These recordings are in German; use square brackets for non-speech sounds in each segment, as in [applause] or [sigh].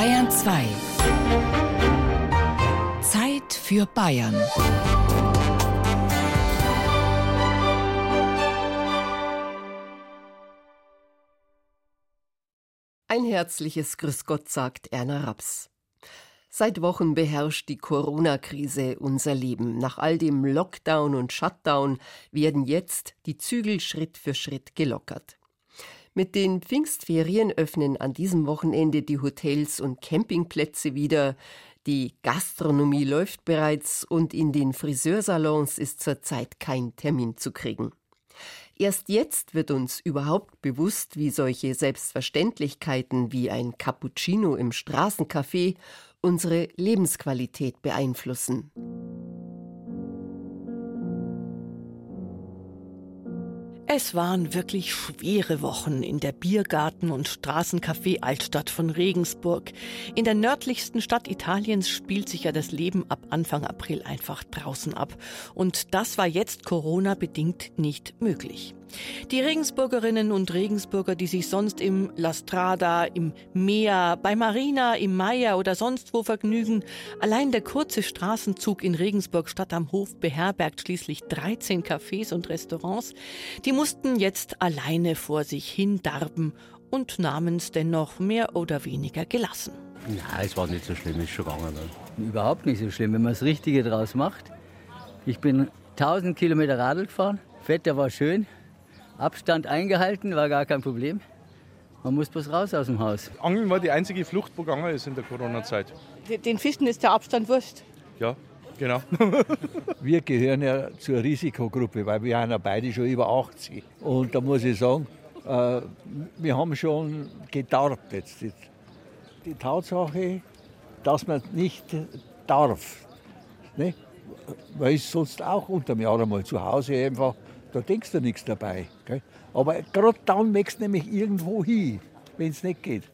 Bayern 2. Zeit für Bayern. Ein herzliches Grüß Gott, sagt Erna Raps. Seit Wochen beherrscht die Corona-Krise unser Leben. Nach all dem Lockdown und Shutdown werden jetzt die Zügel Schritt für Schritt gelockert. Mit den Pfingstferien öffnen an diesem Wochenende die Hotels und Campingplätze wieder. Die Gastronomie läuft bereits und in den Friseursalons ist zurzeit kein Termin zu kriegen. Erst jetzt wird uns überhaupt bewusst, wie solche Selbstverständlichkeiten wie ein Cappuccino im Straßencafé unsere Lebensqualität beeinflussen. Es waren wirklich schwere Wochen in der Biergarten- und Straßencafé Altstadt von Regensburg. In der nördlichsten Stadt Italiens spielt sich ja das Leben ab Anfang April einfach draußen ab. Und das war jetzt Corona-bedingt nicht möglich. Die Regensburgerinnen und Regensburger, die sich sonst im La Strada, im Meer, bei Marina, im Meier oder sonst wo vergnügen, allein der kurze Straßenzug in Regensburg Stadt am Hof beherbergt schließlich 13 Cafés und Restaurants, die mussten jetzt alleine vor sich hin darben und nahmen es dennoch mehr oder weniger gelassen. Nein, es war nicht so schlimm, ist schon gegangen. Ne? Überhaupt nicht so schlimm, wenn man das Richtige draus macht. Ich bin 1000 Kilometer Radl gefahren, Wetter war schön, Abstand eingehalten, war gar kein Problem. Man muss bloß raus aus dem Haus. Angeln war die einzige Flucht, wo gegangen ist in der Corona-Zeit. Den Fischen ist der Abstand wurscht. Ja, genau. [laughs] wir gehören ja zur Risikogruppe, weil wir haben ja beide schon über 80. Und da muss ich sagen, äh, wir haben schon gedarbt jetzt. Die Tatsache, dass man nicht darf, ne? weil es sonst auch unter dem Jahr einmal zu Hause einfach da denkst du nichts dabei. Gell? Aber gerade dann wächst nämlich irgendwo hin, wenn es nicht geht.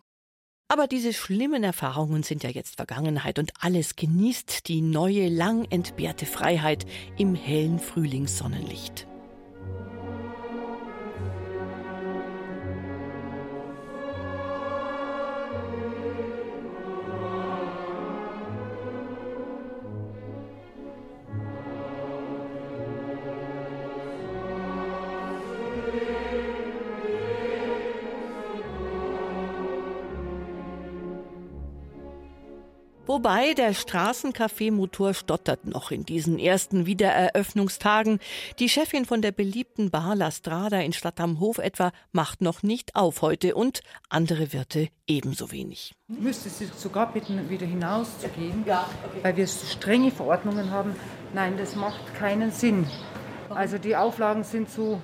Aber diese schlimmen Erfahrungen sind ja jetzt Vergangenheit und alles genießt die neue, lang entbehrte Freiheit im hellen Frühlingssonnenlicht. Wobei der Straßencafé-Motor stottert noch in diesen ersten Wiedereröffnungstagen. Die Chefin von der beliebten Bar La Strada in Stadt am Hof etwa macht noch nicht auf heute und andere Wirte ebenso wenig. Ich müsste Sie sogar bitten, wieder hinauszugehen, ja, okay. weil wir strenge Verordnungen haben. Nein, das macht keinen Sinn. Also die Auflagen sind zu,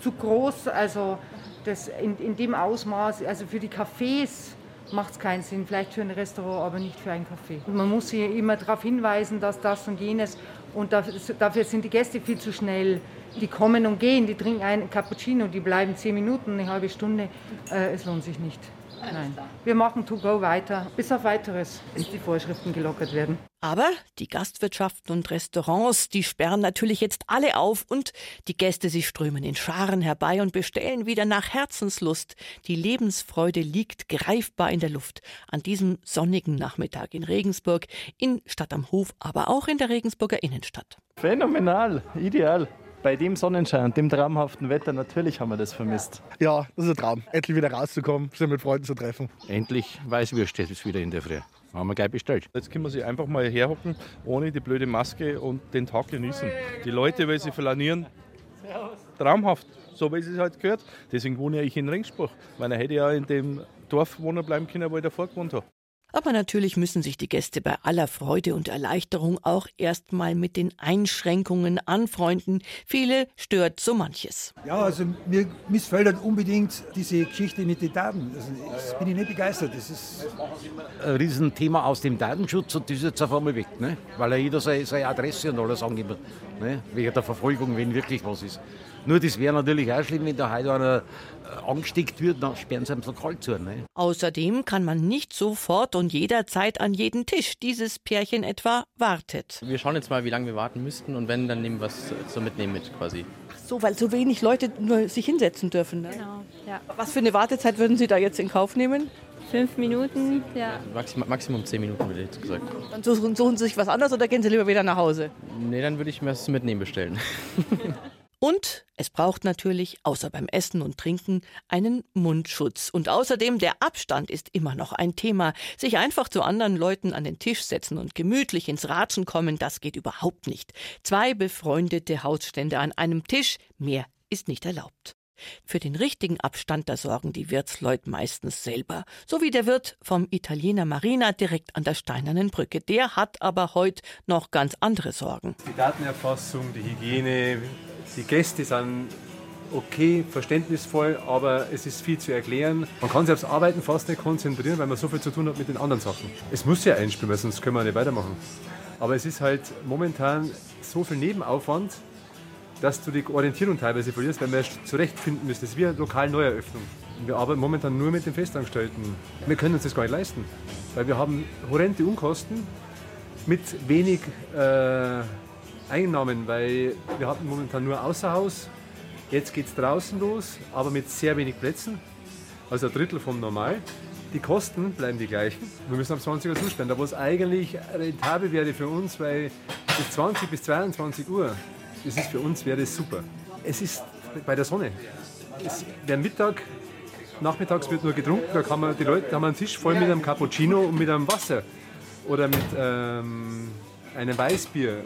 zu groß, also das in, in dem Ausmaß, also für die Cafés macht es keinen Sinn. Vielleicht für ein Restaurant, aber nicht für ein Café. Man muss sie immer darauf hinweisen, dass das und jenes. Und dafür sind die Gäste viel zu schnell. Die kommen und gehen, die trinken einen Cappuccino, die bleiben zehn Minuten, eine halbe Stunde. Äh, es lohnt sich nicht. Nein. Wir machen To Go weiter, bis auf weiteres, bis die Vorschriften gelockert werden. Aber die Gastwirtschaften und Restaurants, die sperren natürlich jetzt alle auf und die Gäste, sie strömen in Scharen herbei und bestellen wieder nach Herzenslust. Die Lebensfreude liegt greifbar in der Luft an diesem sonnigen Nachmittag in Regensburg, in Stadt am Hof, aber auch in der Regensburger Innenstadt. Phänomenal, ideal bei dem Sonnenschein und dem traumhaften Wetter, natürlich haben wir das vermisst. Ja, das ist ein Traum. Endlich wieder rauszukommen, sich mit Freunden zu treffen. Endlich Weißwürst ist wieder in der Früh. Haben wir gleich bestellt. Jetzt können wir sie einfach mal herhocken, ohne die blöde Maske und den Tag genießen. Die Leute, weil sie flanieren, traumhaft, so wie es halt gehört. Deswegen wohne ich in Ringsburg, weil er hätte ja in dem Dorf wohnen bleiben können, wo ich davor gewohnt habe. Aber natürlich müssen sich die Gäste bei aller Freude und Erleichterung auch erstmal mit den Einschränkungen anfreunden. Viele stört so manches. Ja, also mir missfällt halt unbedingt diese Geschichte mit den Daten. Also das bin ich nicht begeistert. Das ist ein Riesenthema aus dem Datenschutz und das ist jetzt auf einmal weg, ne? weil ja jeder seine, seine Adresse und alles angibt, ne? wegen der Verfolgung, wenn wirklich was ist. Nur das wäre natürlich auch schlimm, wenn da heute einer angesteckt wird, dann sperren sie ihm so kalt zu. Ne? Außerdem kann man nicht sofort und jederzeit an jeden Tisch. Dieses Pärchen etwa wartet. Wir schauen jetzt mal, wie lange wir warten müssten und wenn, dann nehmen wir was so mitnehmen mit quasi. Ach so, weil so wenig Leute nur sich hinsetzen dürfen. Ne? Genau, ja. Was für eine Wartezeit würden Sie da jetzt in Kauf nehmen? Fünf Minuten, ja. Maximum, Maximum zehn Minuten, würde ich jetzt gesagt. Dann suchen, suchen Sie sich was anderes oder gehen Sie lieber wieder nach Hause? Nee, dann würde ich mir das mitnehmen bestellen. [laughs] Und es braucht natürlich, außer beim Essen und Trinken, einen Mundschutz. Und außerdem, der Abstand ist immer noch ein Thema. Sich einfach zu anderen Leuten an den Tisch setzen und gemütlich ins Ratschen kommen, das geht überhaupt nicht. Zwei befreundete Hausstände an einem Tisch, mehr ist nicht erlaubt. Für den richtigen Abstand, da sorgen die Wirtsleute meistens selber. So wie der Wirt vom Italiener Marina direkt an der Steinernen Brücke. Der hat aber heute noch ganz andere Sorgen. Die Datenerfassung, die Hygiene, die Gäste sind okay, verständnisvoll, aber es ist viel zu erklären. Man kann sich aufs Arbeiten fast nicht konzentrieren, weil man so viel zu tun hat mit den anderen Sachen. Es muss ja einspielen, sonst können wir nicht weitermachen. Aber es ist halt momentan so viel Nebenaufwand, dass du die Orientierung teilweise verlierst, weil wir zurechtfinden müssen. Das ist wie eine Lokal-Neueröffnung. Wir arbeiten momentan nur mit den Festangestellten. Wir können uns das gar nicht leisten, weil wir haben horrende Unkosten mit wenig äh, Einnahmen, weil wir hatten momentan nur Außerhaus. Jetzt geht es draußen los, aber mit sehr wenig Plätzen, also ein Drittel vom Normal. Die Kosten bleiben die gleichen. Wir müssen auf 20 Uhr zusperren, es eigentlich rentabel wäre für uns, weil bis 20 bis 22 Uhr das ist für uns wäre super. Es ist bei der Sonne. Es, der Mittag, nachmittags wird nur getrunken, da kann man, die Leute haben einen Tisch voll mit einem Cappuccino und mit einem Wasser oder mit ähm, einem Weißbier.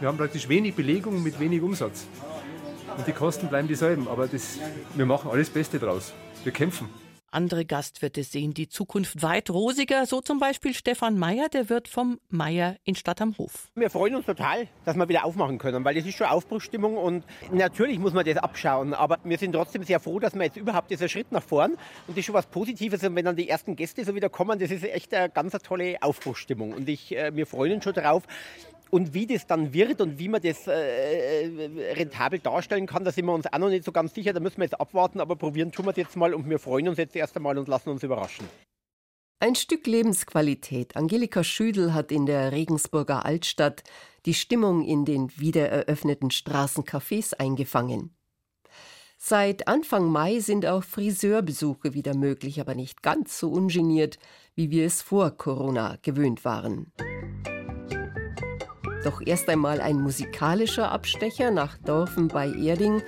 Wir haben praktisch wenig Belegung mit wenig Umsatz. Und die Kosten bleiben dieselben, aber das, wir machen alles Beste draus. Wir kämpfen. Andere Gastwirte sehen die Zukunft weit rosiger, so zum Beispiel Stefan Meyer, der Wirt vom Meyer in Stadt am Hof. Wir freuen uns total, dass wir wieder aufmachen können, weil das ist schon Aufbruchstimmung und natürlich muss man das abschauen, aber wir sind trotzdem sehr froh, dass wir jetzt überhaupt dieser Schritt nach vorn und das ist schon was Positives und wenn dann die ersten Gäste so wieder kommen, das ist echt eine ganz tolle Aufbruchstimmung und ich, äh, wir freuen uns schon darauf. Und wie das dann wird und wie man das äh, äh, rentabel darstellen kann, da sind wir uns auch noch nicht so ganz sicher. Da müssen wir jetzt abwarten, aber probieren tun wir es jetzt mal und wir freuen uns jetzt erst einmal und lassen uns überraschen. Ein Stück Lebensqualität. Angelika Schüdel hat in der Regensburger Altstadt die Stimmung in den wiedereröffneten Straßencafés eingefangen. Seit Anfang Mai sind auch Friseurbesuche wieder möglich, aber nicht ganz so ungeniert, wie wir es vor Corona gewöhnt waren. Doch erst einmal ein musikalischer Abstecher nach Dorfen bei Erding.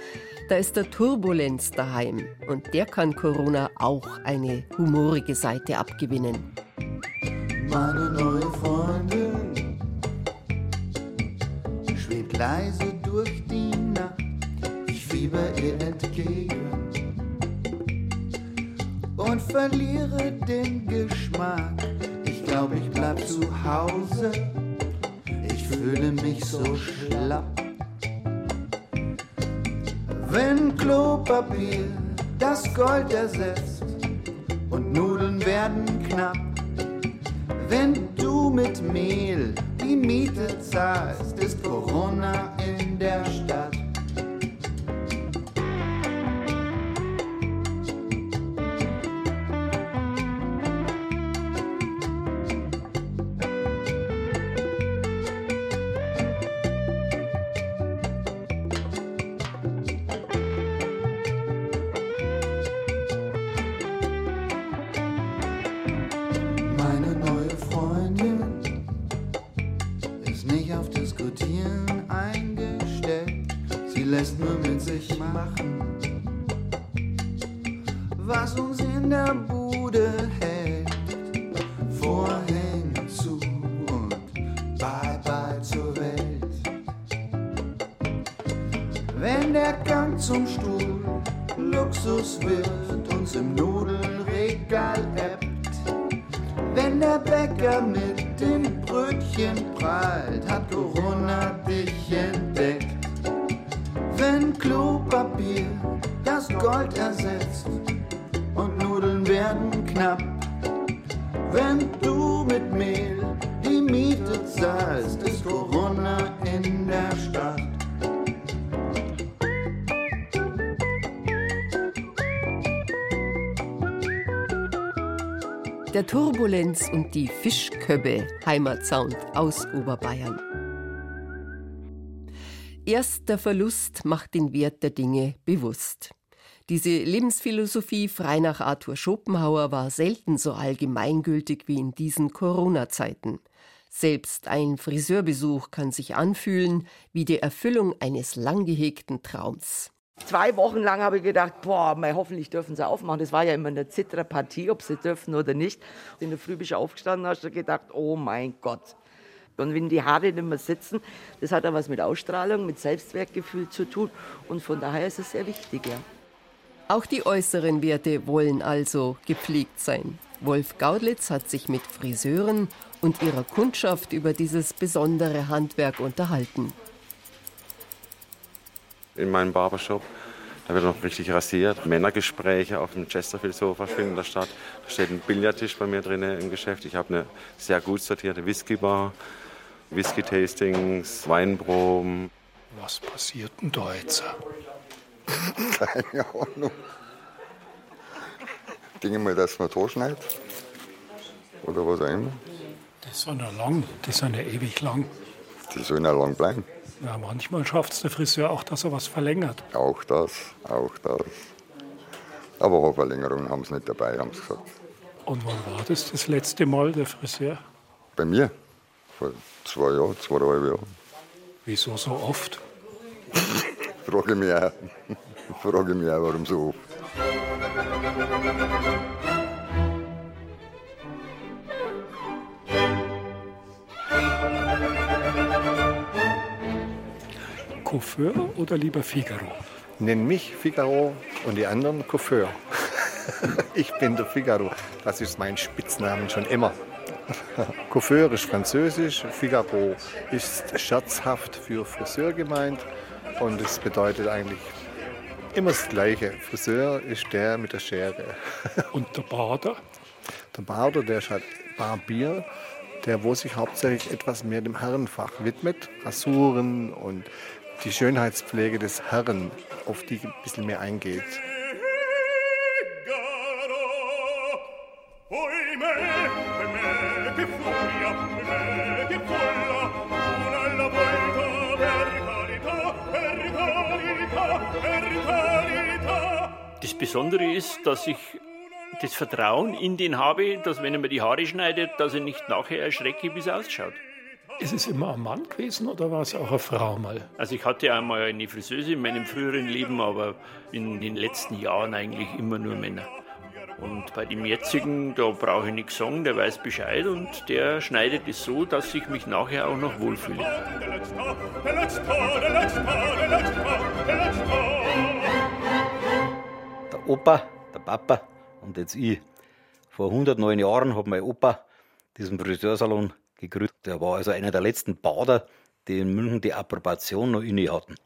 Da ist der Turbulenz daheim und der kann Corona auch eine humorige Seite abgewinnen. Meine neue Freundin schwebt leise durch die Nacht. Ich fieber ihr entgegen und verliere den Geschmack. Ich glaube, ich bleib zu Hause fühle mich so schlapp. Wenn Klopapier das Gold ersetzt und Nudeln werden knapp, wenn du mit Mehl die Miete zahlst, ist Corona in der Stadt. Turbulenz und die Fischköbbe Heimatsound aus Oberbayern. Erst der Verlust macht den Wert der Dinge bewusst. Diese Lebensphilosophie frei nach Arthur Schopenhauer war selten so allgemeingültig wie in diesen Corona-Zeiten. Selbst ein Friseurbesuch kann sich anfühlen wie die Erfüllung eines lang gehegten Traums. Zwei Wochen lang habe ich gedacht, boah, mei, hoffentlich dürfen sie aufmachen. Das war ja immer eine zittere Partie, ob sie dürfen oder nicht. In der Früh bist du aufgestanden hast du gedacht, oh mein Gott. Und wenn die Haare nicht mehr sitzen, das hat ja was mit Ausstrahlung, mit Selbstwertgefühl zu tun. Und von daher ist es sehr wichtig, ja. Auch die äußeren Werte wollen also gepflegt sein. Wolf Gaudlitz hat sich mit Friseuren und ihrer Kundschaft über dieses besondere Handwerk unterhalten. In meinem Barbershop, da wird noch richtig rasiert. Männergespräche auf dem Chesterfield-Sofa finden da statt. Da steht ein Billardtisch bei mir drin im Geschäft. Ich habe eine sehr gut sortierte Whiskybar, Whisky-Tastings, Weinproben. Was passiert denn da jetzt? [laughs] Keine Ahnung. Denke mal, dass man da schneidet. Oder was auch immer. Das ist ja lang, das ist ja ewig lang. Die sollen ja lang bleiben. Ja, manchmal schafft es der Friseur auch, dass er was verlängert. Auch das, auch das. Aber eine Verlängerung haben sie nicht dabei, haben sie gesagt. Und wann war das das letzte Mal, der Friseur? Bei mir? Vor zwei Jahren, zweieinhalb Jahren. Wieso so oft? Frage mich auch. [laughs] Frage mich auch, warum so oft. Coiffeur oder lieber Figaro? Nenn mich Figaro und die anderen Coiffeur. [laughs] ich bin der Figaro. Das ist mein Spitznamen schon immer. [laughs] Coiffeur ist französisch, Figaro ist scherzhaft für Friseur gemeint und es bedeutet eigentlich immer das Gleiche. Friseur ist der mit der Schere. [laughs] Und der Bader? Der Bader, der ist halt Barbier, der wo sich hauptsächlich etwas mehr dem Herrenfach widmet. Rasuren und die Schönheitspflege des Herren, auf die ein bisschen mehr eingeht. Das Besondere ist, dass ich das Vertrauen in den habe, dass wenn er mir die Haare schneidet, dass ich nicht nachher erschrecke, wie es ausschaut. Ist es immer ein Mann gewesen oder war es auch eine Frau mal? Also ich hatte einmal eine Friseuse in meinem früheren Leben, aber in den letzten Jahren eigentlich immer nur Männer. Und bei dem jetzigen, da brauche ich nichts sagen, der weiß Bescheid und der schneidet es so, dass ich mich nachher auch noch wohlfühle. Der Opa, der Papa und jetzt ich. Vor 109 Jahren hat mein Opa diesen Friseursalon gegründet. Der war also einer der letzten Bader, die in München die Approbation noch inne hatten.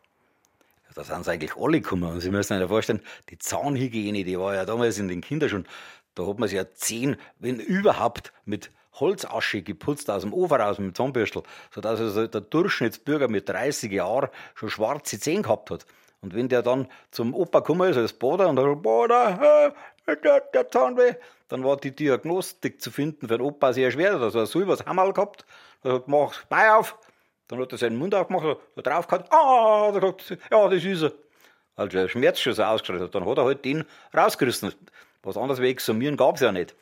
Da sind sie eigentlich alle gekommen. Und Sie müssen sich vorstellen, die Zahnhygiene, die war ja damals in den Kinderschuhen. Da hat man sich ja zehn, wenn überhaupt, mit Holzasche geputzt aus dem Ofen raus mit dem Zahnbürstel, sodass also der Durchschnittsbürger mit 30 Jahren schon schwarze Zähne gehabt hat. Und wenn der dann zum Opa gekommen ist als Bader und sagt, Bader, der, der Zahnweh, dann war die Diagnostik zu finden für den Opa sehr schwer. Also er so was Hammerl gehabt, er hat gemacht, Bein auf, dann hat er seinen Mund aufgemacht, hat drauf gehabt, ah, da gesagt, ja, das ist er. Als der Schmerz schon so ausgeschreit hat, dann hat er halt den rausgerissen. Was anderes wie exhumieren gab es ja nicht.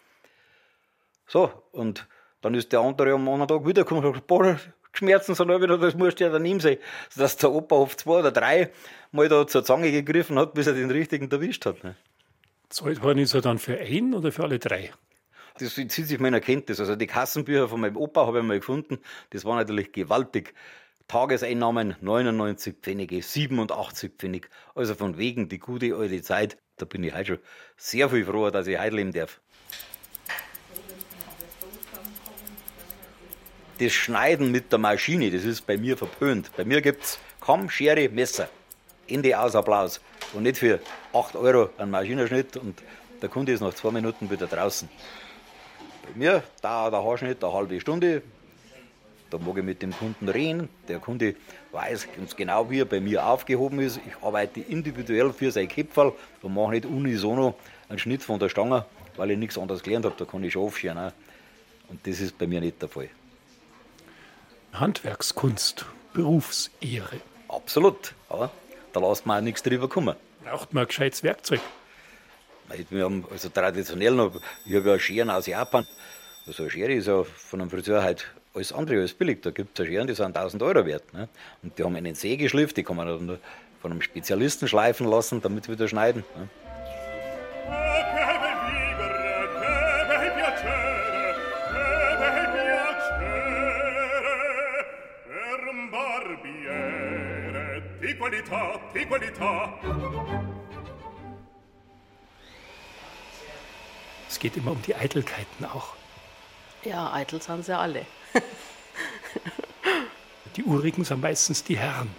So, und dann ist der andere am anderen Tag wiedergekommen und hat gesagt, boah, Schmerzen, sondern wieder, das musst du ja daneben sein. Sodass der Opa auf zwei oder drei Mal da zur Zange gegriffen hat, bis er den richtigen erwischt hat. Ne? Zahlt worden ist er dann für einen oder für alle drei? Das zieht sich meiner Kenntnis. Also die Kassenbücher von meinem Opa habe ich mal gefunden. Das war natürlich gewaltig. Tageseinnahmen 99 Pfennige, 87 Pfennig. Also von wegen die gute alte Zeit. Da bin ich heute schon sehr viel froher, dass ich heute leben darf. Das Schneiden mit der Maschine, das ist bei mir verpönt. Bei mir gibt es Kamm, Schere, Messer. Ende aus Applaus. Und nicht für 8 Euro ein Maschinenschnitt und der Kunde ist nach zwei Minuten wieder draußen. Bei mir dauert der Haarschnitt eine halbe Stunde. Da mag ich mit dem Kunden reden. Der Kunde weiß ganz genau, wie er bei mir aufgehoben ist. Ich arbeite individuell für sein Köpferl und mache nicht unisono einen Schnitt von der Stange, weil ich nichts anderes gelernt habe. Da kann ich schon aufscheren. Und das ist bei mir nicht der Fall. Handwerkskunst, Berufsehre. Absolut. Aber da lässt man auch nichts drüber kommen. Braucht man ein gescheites Werkzeug. Wir haben also traditionell noch, ich habe ja Scheren aus Japan. So eine Schere ist ja von einem Friseur halt alles andere als billig. Da gibt es Scheren, die sind 1000 Euro wert. Ne? Und die haben einen Sägeschliff, die kann man dann von einem Spezialisten schleifen lassen, damit wieder schneiden. Ne? di qualità, di qualità. Es geht immer um die Eitelkeiten auch. Ja, eitel sind sie alle. Die Urigen sind meistens die Herren.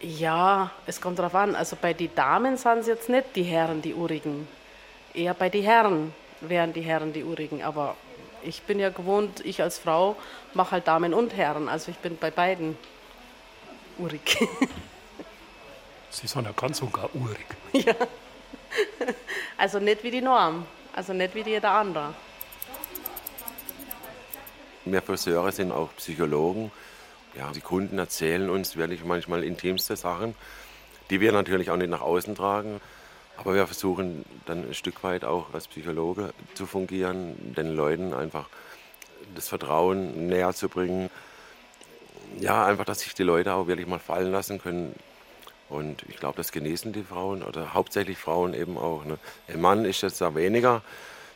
Ja, es kommt darauf an. Also bei den Damen sind es jetzt nicht die Herren, die Urigen. Eher bei den Herren wären die Herren die Urigen. Aber ich bin ja gewohnt, ich als Frau mache halt Damen und Herren. Also ich bin bei beiden urig. [laughs] Sie sind ja ganz und gar urig. [laughs] ja. Also nicht wie die Norm. Also nicht wie jeder andere. Wir Friseure sind auch Psychologen. Ja, die Kunden erzählen uns wirklich manchmal intimste Sachen, die wir natürlich auch nicht nach außen tragen. Aber wir versuchen dann ein Stück weit auch als Psychologe zu fungieren, den Leuten einfach das Vertrauen näher zu bringen. Ja, einfach, dass sich die Leute auch wirklich mal fallen lassen können. Und ich glaube, das genießen die Frauen oder hauptsächlich Frauen eben auch. Ne? Ein Mann ist jetzt da weniger,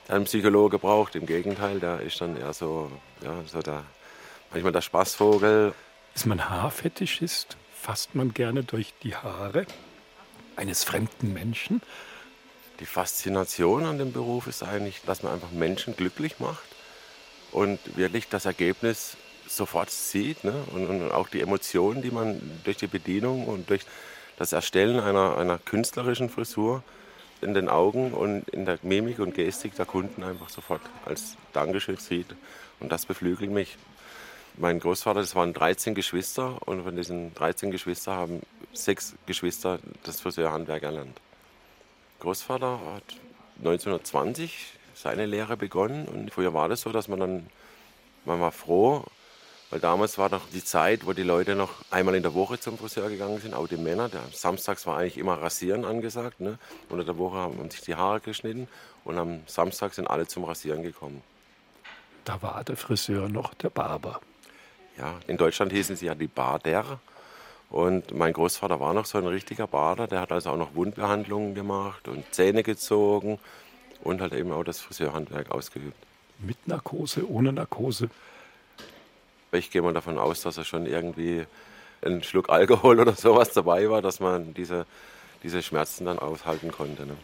der einen Psychologe braucht. Im Gegenteil, der ist dann eher so, ja, so der, manchmal der Spaßvogel. Ist man Haarfetischist? Fasst man gerne durch die Haare eines fremden Menschen? Die Faszination an dem Beruf ist eigentlich, dass man einfach Menschen glücklich macht und wirklich das Ergebnis sofort sieht ne? und, und, auch die Emotionen, die man durch die Bedienung und durch das Erstellen einer, einer künstlerischen Frisur in den Augen und in der Mimik und Gestik der Kunden einfach sofort als Dankeschön sieht. Und das beflügelt mich. Mein Großvater, das waren 13 Geschwister und von diesen 13 Geschwistern haben sechs Geschwister das Friseurhandwerk erlernt. Großvater hat 1920 seine Lehre begonnen und früher war das so, dass man dann, man war froh, weil damals war noch die Zeit, wo die Leute noch einmal in der Woche zum Friseur gegangen sind, auch die Männer. Der, samstags war eigentlich immer Rasieren angesagt. Ne? Unter der Woche haben sich die Haare geschnitten und am Samstag sind alle zum Rasieren gekommen. Da war der Friseur noch der Barber. Ja, in Deutschland hießen sie ja die Bader. Und mein Großvater war noch so ein richtiger Bader. Der hat also auch noch Wundbehandlungen gemacht und Zähne gezogen und halt eben auch das Friseurhandwerk ausgeübt. Mit Narkose, ohne Narkose? Ich gehe mal davon aus, dass er schon irgendwie ein Schluck Alkohol oder sowas dabei war, dass man diese, diese Schmerzen dann aushalten konnte. Ne?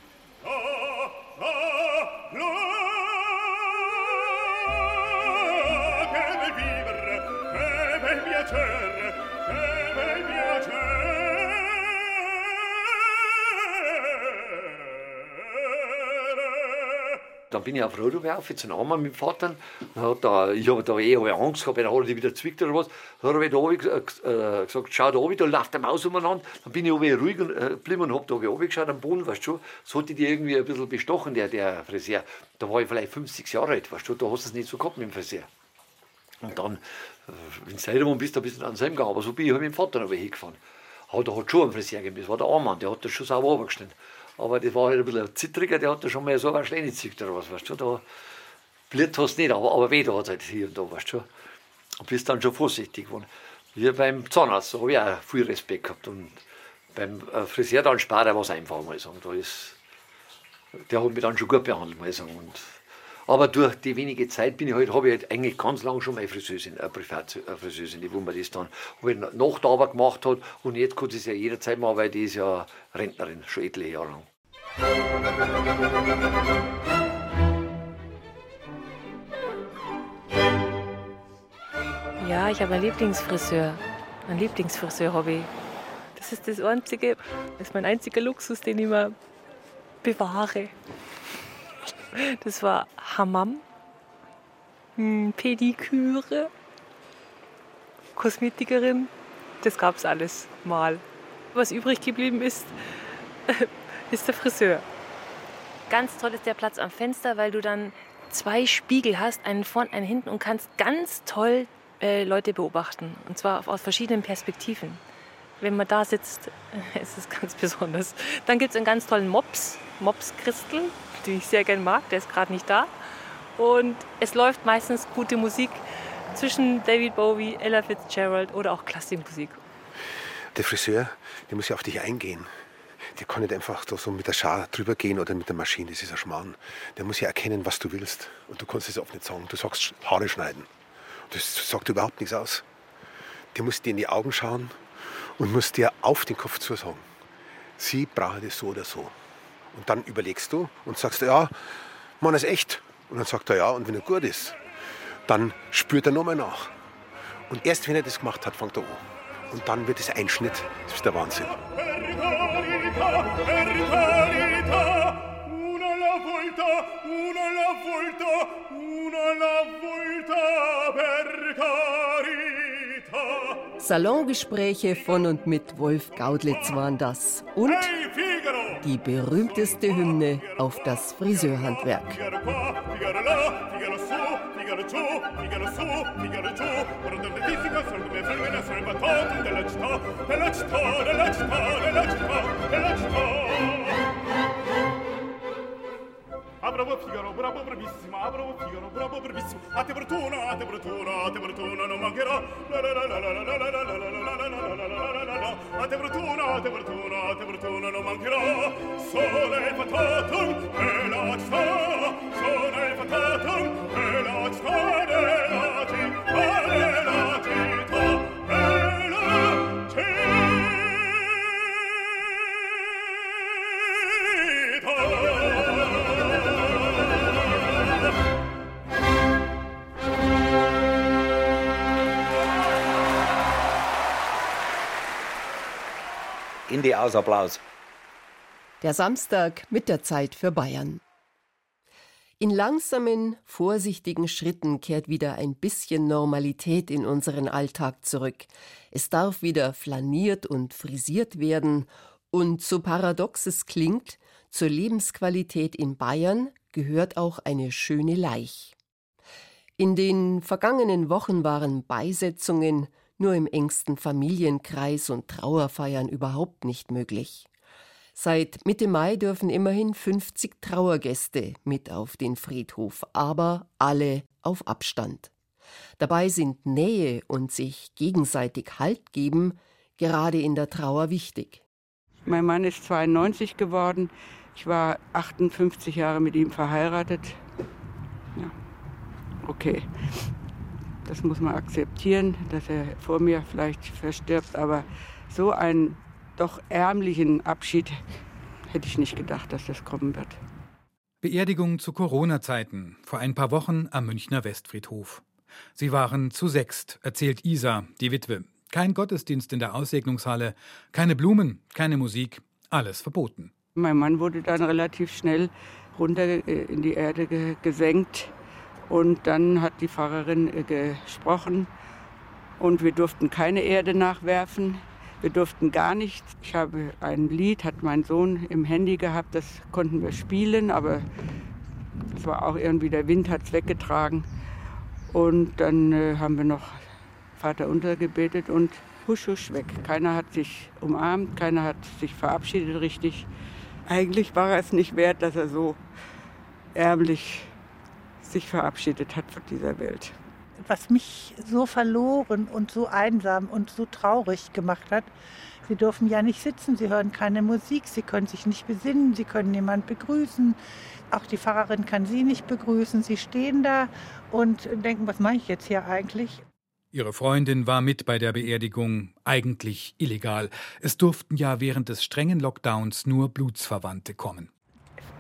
Dann bin ich auf Rot gelaufen, zu einem mit dem Vater. Hat da, ich habe da eh hab Angst gehabt, dann hat er wieder zwickt oder was. Dann habe ich da oben äh, gesagt, schau da oben, da läuft eine Maus umeinander. Dann bin ich oben ruhig und, äh, und habe da oben geschaut am Boden, weißt du So hat die irgendwie ein bisschen bestochen, der, der Friseur. Da war ich vielleicht 50 Jahre alt, weißt du, da hast du es nicht so gehabt mit dem Friseur. Und dann, äh, wenn du selber bist, da bist du dann selber gegangen. Aber so bin ich halt mit dem Vater noch hingefahren. Aber da hat schon einen Friseur gegeben, das war der Armann, der hat das schon sauber runtergeschnitten. Aber das war halt ein bisschen zittriger, der hat da schon mal so eine Schleine gezückt oder was, weißt du. Da Blut hast du nicht, aber, aber weh da hat halt hier und da, weißt du. Und bist dann schon vorsichtig geworden. Wie beim Zahnarzt, da habe ich auch viel Respekt gehabt. Und beim äh, Friseur dann spart er was einfach, mal sagen. Da ist, der hat mich dann schon gut behandelt, mal sagen. Und, aber durch die wenige Zeit bin ich halt, habe ich halt eigentlich ganz lange schon meine Friseurin, eine Privatfriseurin, wo man das dann halt nach der Arbeit gemacht hat. Und jetzt kann es ja jederzeit machen, weil die ist ja Rentnerin, schon etliche Jahre lang. Ja, ich habe einen Lieblingsfriseur. Ein Lieblingsfriseur habe ich. Das ist das einzige, das ist mein einziger Luxus, den ich mir bewahre. Das war Hammam, hm, Pediküre, Kosmetikerin. Das gab es alles mal. Was übrig geblieben ist, [laughs] ist der Friseur. Ganz toll ist der Platz am Fenster, weil du dann zwei Spiegel hast, einen vorn, einen hinten und kannst ganz toll äh, Leute beobachten. Und zwar aus verschiedenen Perspektiven. wenn man da sitzt, [laughs] ist es ganz besonders. Dann gibt es einen ganz tollen Mops, Mops Den ich sehr gerne mag, der ist gerade nicht da. Und es läuft meistens gute Musik zwischen David Bowie, Ella Fitzgerald oder auch Klassikmusik. Der Friseur, der muss ja auf dich eingehen. Der kann nicht einfach so mit der Schar drüber gehen oder mit der Maschine, das ist ein Schmarrn. Der muss ja erkennen, was du willst. Und du kannst es oft nicht sagen. Du sagst Haare schneiden. Das sagt überhaupt nichts aus. Der muss dir in die Augen schauen und muss dir auf den Kopf zu sagen. Sie brauchen das so oder so. Und dann überlegst du und sagst, ja, Mann ist echt. Und dann sagt er ja, und wenn er gut ist, dann spürt er nochmal nach. Und erst wenn er das gemacht hat, fängt er an. Und dann wird es ein Schnitt. Das ist der Wahnsinn. Salongespräche von und mit Wolf Gaudlitz waren das. Und die berühmteste Hymne auf das Friseurhandwerk. Ah, bravo Figaro, bravo bravissimo, ah, bravo Figaro, bravo bravissimo. A te fortuna, a te fortuna, a te fortuna non mancherà. La la la la la la la la la la la la la la la la la la. A te fortuna, a te fortuna, a te fortuna non mancherà. Sole fatatum e la città, sole fatatum e la città della città. Ende aus Applaus. Der Samstag mit der Zeit für Bayern. In langsamen, vorsichtigen Schritten kehrt wieder ein bisschen Normalität in unseren Alltag zurück. Es darf wieder flaniert und frisiert werden. Und so paradox es klingt, zur Lebensqualität in Bayern gehört auch eine schöne Laich. In den vergangenen Wochen waren Beisetzungen nur im engsten Familienkreis und Trauerfeiern überhaupt nicht möglich. Seit Mitte Mai dürfen immerhin 50 Trauergäste mit auf den Friedhof, aber alle auf Abstand. Dabei sind Nähe und sich gegenseitig Halt geben gerade in der Trauer wichtig. Mein Mann ist 92 geworden. Ich war 58 Jahre mit ihm verheiratet. Ja, okay. Das muss man akzeptieren, dass er vor mir vielleicht verstirbt. Aber so einen doch ärmlichen Abschied hätte ich nicht gedacht, dass das kommen wird. Beerdigung zu Corona-Zeiten, vor ein paar Wochen am Münchner Westfriedhof. Sie waren zu sechst, erzählt Isa, die Witwe. Kein Gottesdienst in der Aussegnungshalle, keine Blumen, keine Musik, alles verboten. Mein Mann wurde dann relativ schnell runter äh, in die Erde ge gesenkt. Und dann hat die Pfarrerin äh, gesprochen und wir durften keine Erde nachwerfen. Wir durften gar nichts. Ich habe ein Lied, hat mein Sohn im Handy gehabt, das konnten wir spielen, aber das war auch irgendwie, der Wind hat es weggetragen. Und dann äh, haben wir noch Vater untergebetet und husch, husch weg. Keiner hat sich umarmt, keiner hat sich verabschiedet richtig. Eigentlich war er es nicht wert, dass er so ärmlich sich verabschiedet hat von dieser Welt. Was mich so verloren und so einsam und so traurig gemacht hat, Sie dürfen ja nicht sitzen, Sie hören keine Musik, Sie können sich nicht besinnen, Sie können niemand begrüßen. Auch die Pfarrerin kann Sie nicht begrüßen. Sie stehen da und denken, was mache ich jetzt hier eigentlich? Ihre Freundin war mit bei der Beerdigung, eigentlich illegal. Es durften ja während des strengen Lockdowns nur Blutsverwandte kommen.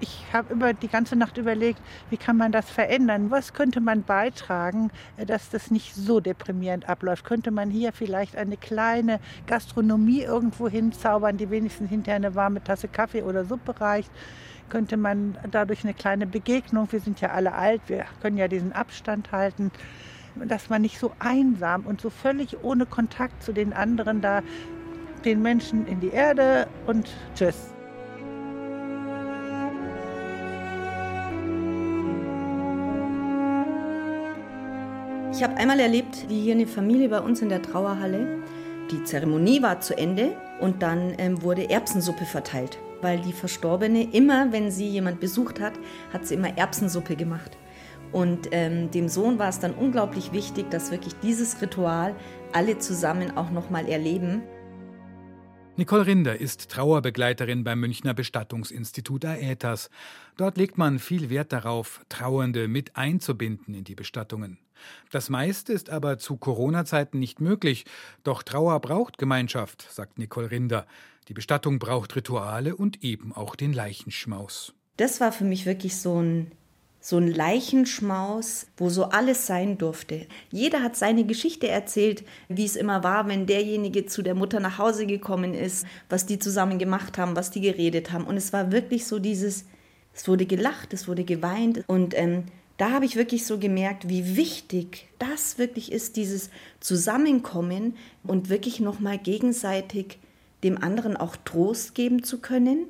Ich habe über die ganze Nacht überlegt, wie kann man das verändern? Was könnte man beitragen, dass das nicht so deprimierend abläuft? Könnte man hier vielleicht eine kleine Gastronomie irgendwo hinzaubern, die wenigstens hinterher eine warme Tasse Kaffee oder Suppe reicht? Könnte man dadurch eine kleine Begegnung, wir sind ja alle alt, wir können ja diesen Abstand halten, dass man nicht so einsam und so völlig ohne Kontakt zu den anderen da den Menschen in die Erde und tschüss. Habe einmal erlebt, wie hier eine Familie bei uns in der Trauerhalle Die Zeremonie war zu Ende und dann ähm, wurde Erbsensuppe verteilt, weil die Verstorbene immer, wenn sie jemand besucht hat, hat sie immer Erbsensuppe gemacht. Und ähm, dem Sohn war es dann unglaublich wichtig, dass wirklich dieses Ritual alle zusammen auch nochmal erleben. Nicole Rinder ist Trauerbegleiterin beim Münchner Bestattungsinstitut Aetas. Dort legt man viel Wert darauf, Trauernde mit einzubinden in die Bestattungen. Das meiste ist aber zu Corona-Zeiten nicht möglich. Doch Trauer braucht Gemeinschaft, sagt Nicole Rinder. Die Bestattung braucht Rituale und eben auch den Leichenschmaus. Das war für mich wirklich so ein so ein Leichenschmaus, wo so alles sein durfte. Jeder hat seine Geschichte erzählt, wie es immer war, wenn derjenige zu der Mutter nach Hause gekommen ist, was die zusammen gemacht haben, was die geredet haben. Und es war wirklich so dieses, es wurde gelacht, es wurde geweint. Und ähm, da habe ich wirklich so gemerkt, wie wichtig das wirklich ist, dieses Zusammenkommen und wirklich nochmal gegenseitig dem anderen auch Trost geben zu können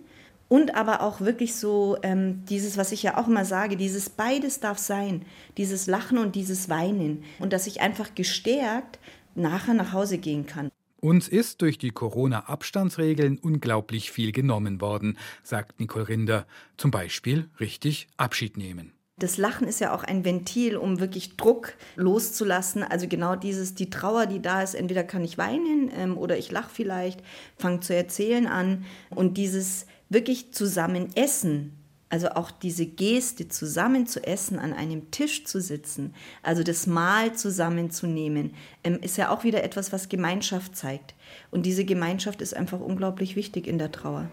und aber auch wirklich so ähm, dieses, was ich ja auch immer sage, dieses beides darf sein, dieses Lachen und dieses Weinen. Und dass ich einfach gestärkt nachher nach Hause gehen kann. Uns ist durch die Corona-Abstandsregeln unglaublich viel genommen worden, sagt Nicole Rinder. Zum Beispiel richtig Abschied nehmen. Das Lachen ist ja auch ein Ventil, um wirklich Druck loszulassen. Also genau dieses, die Trauer, die da ist, entweder kann ich weinen ähm, oder ich lache vielleicht, fange zu erzählen an. Und dieses wirklich zusammen essen, also auch diese Geste, zusammen zu essen, an einem Tisch zu sitzen, also das Mahl zusammenzunehmen, ähm, ist ja auch wieder etwas, was Gemeinschaft zeigt. Und diese Gemeinschaft ist einfach unglaublich wichtig in der Trauer.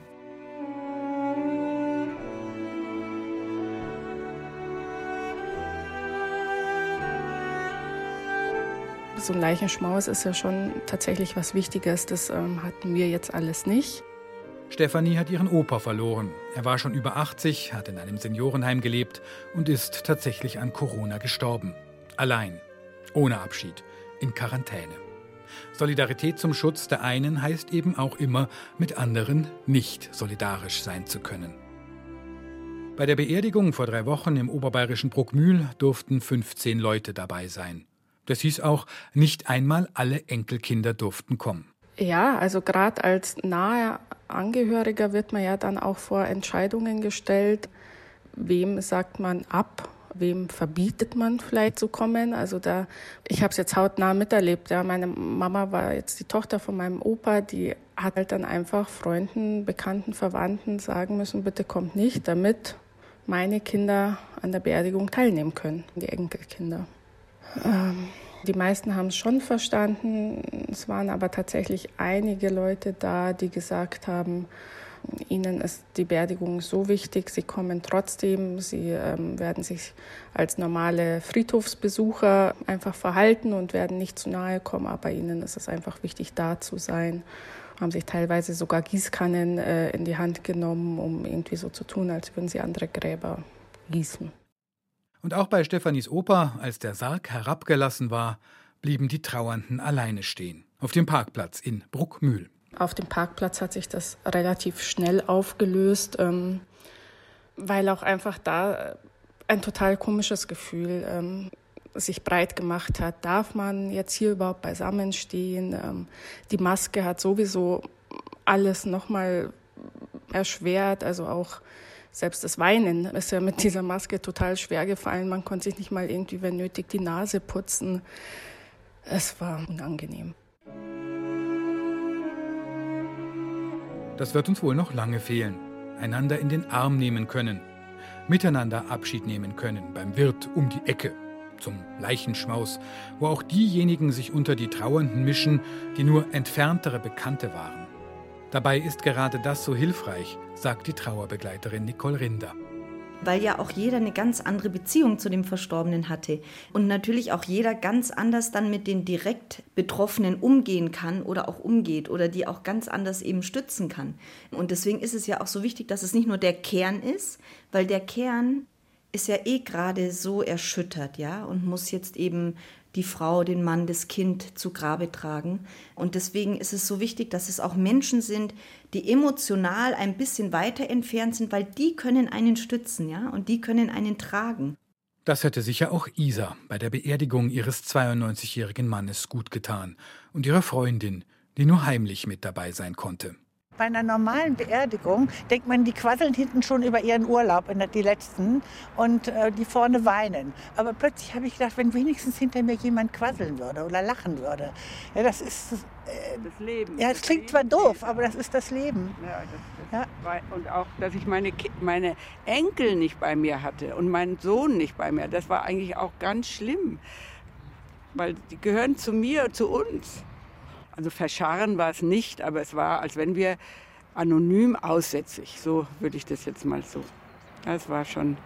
So ein Leichenschmaus ist ja schon tatsächlich was Wichtiges. Das ähm, hatten wir jetzt alles nicht. Stefanie hat ihren Opa verloren. Er war schon über 80, hat in einem Seniorenheim gelebt und ist tatsächlich an Corona gestorben. Allein, ohne Abschied, in Quarantäne. Solidarität zum Schutz der einen heißt eben auch immer, mit anderen nicht solidarisch sein zu können. Bei der Beerdigung vor drei Wochen im oberbayerischen Bruckmühl durften 15 Leute dabei sein. Das hieß auch, nicht einmal alle Enkelkinder durften kommen. Ja, also gerade als nahe Angehöriger wird man ja dann auch vor Entscheidungen gestellt, wem sagt man ab, wem verbietet man vielleicht zu kommen. Also da, ich habe es jetzt hautnah miterlebt. Ja, meine Mama war jetzt die Tochter von meinem Opa, die hat halt dann einfach Freunden, Bekannten, Verwandten sagen müssen, bitte kommt nicht, damit meine Kinder an der Beerdigung teilnehmen können, die Enkelkinder. Ähm, die meisten haben es schon verstanden. Es waren aber tatsächlich einige Leute da, die gesagt haben, ihnen ist die Beerdigung so wichtig, sie kommen trotzdem, sie ähm, werden sich als normale Friedhofsbesucher einfach verhalten und werden nicht zu nahe kommen, aber ihnen ist es einfach wichtig, da zu sein. Haben sich teilweise sogar Gießkannen äh, in die Hand genommen, um irgendwie so zu tun, als würden sie andere Gräber gießen. Und auch bei Stefanis Opa, als der Sarg herabgelassen war, blieben die Trauernden alleine stehen. Auf dem Parkplatz in Bruckmühl. Auf dem Parkplatz hat sich das relativ schnell aufgelöst, ähm, weil auch einfach da ein total komisches Gefühl ähm, sich breit gemacht hat. Darf man jetzt hier überhaupt beisammen stehen? Ähm, die Maske hat sowieso alles nochmal erschwert, also auch selbst das Weinen ist ja mit dieser Maske total schwer gefallen. Man konnte sich nicht mal irgendwie, wenn nötig, die Nase putzen. Es war unangenehm. Das wird uns wohl noch lange fehlen. Einander in den Arm nehmen können. Miteinander Abschied nehmen können beim Wirt um die Ecke. Zum Leichenschmaus, wo auch diejenigen sich unter die Trauernden mischen, die nur entferntere Bekannte waren. Dabei ist gerade das so hilfreich, sagt die Trauerbegleiterin Nicole Rinder weil ja auch jeder eine ganz andere Beziehung zu dem Verstorbenen hatte und natürlich auch jeder ganz anders dann mit den direkt Betroffenen umgehen kann oder auch umgeht oder die auch ganz anders eben stützen kann. Und deswegen ist es ja auch so wichtig, dass es nicht nur der Kern ist, weil der Kern ist ja eh gerade so erschüttert, ja, und muss jetzt eben die Frau, den Mann, das Kind zu Grabe tragen. Und deswegen ist es so wichtig, dass es auch Menschen sind, die emotional ein bisschen weiter entfernt sind, weil die können einen stützen, ja, und die können einen tragen. Das hätte sicher auch Isa bei der Beerdigung ihres 92-jährigen Mannes gut getan und ihrer Freundin, die nur heimlich mit dabei sein konnte. Bei einer normalen Beerdigung denkt man, die quasseln hinten schon über ihren Urlaub, die letzten, und äh, die vorne weinen. Aber plötzlich habe ich gedacht, wenn wenigstens hinter mir jemand quasseln würde oder lachen würde. Ja, das ist. Äh, das Leben. Ja, es klingt zwar doof, aber das ist das Leben. Ja, das, das ja. Und auch, dass ich meine, meine Enkel nicht bei mir hatte und meinen Sohn nicht bei mir, das war eigentlich auch ganz schlimm. Weil die gehören zu mir, zu uns. Also verscharren war es nicht, aber es war, als wenn wir anonym aussätzig, so würde ich das jetzt mal so. Das war schon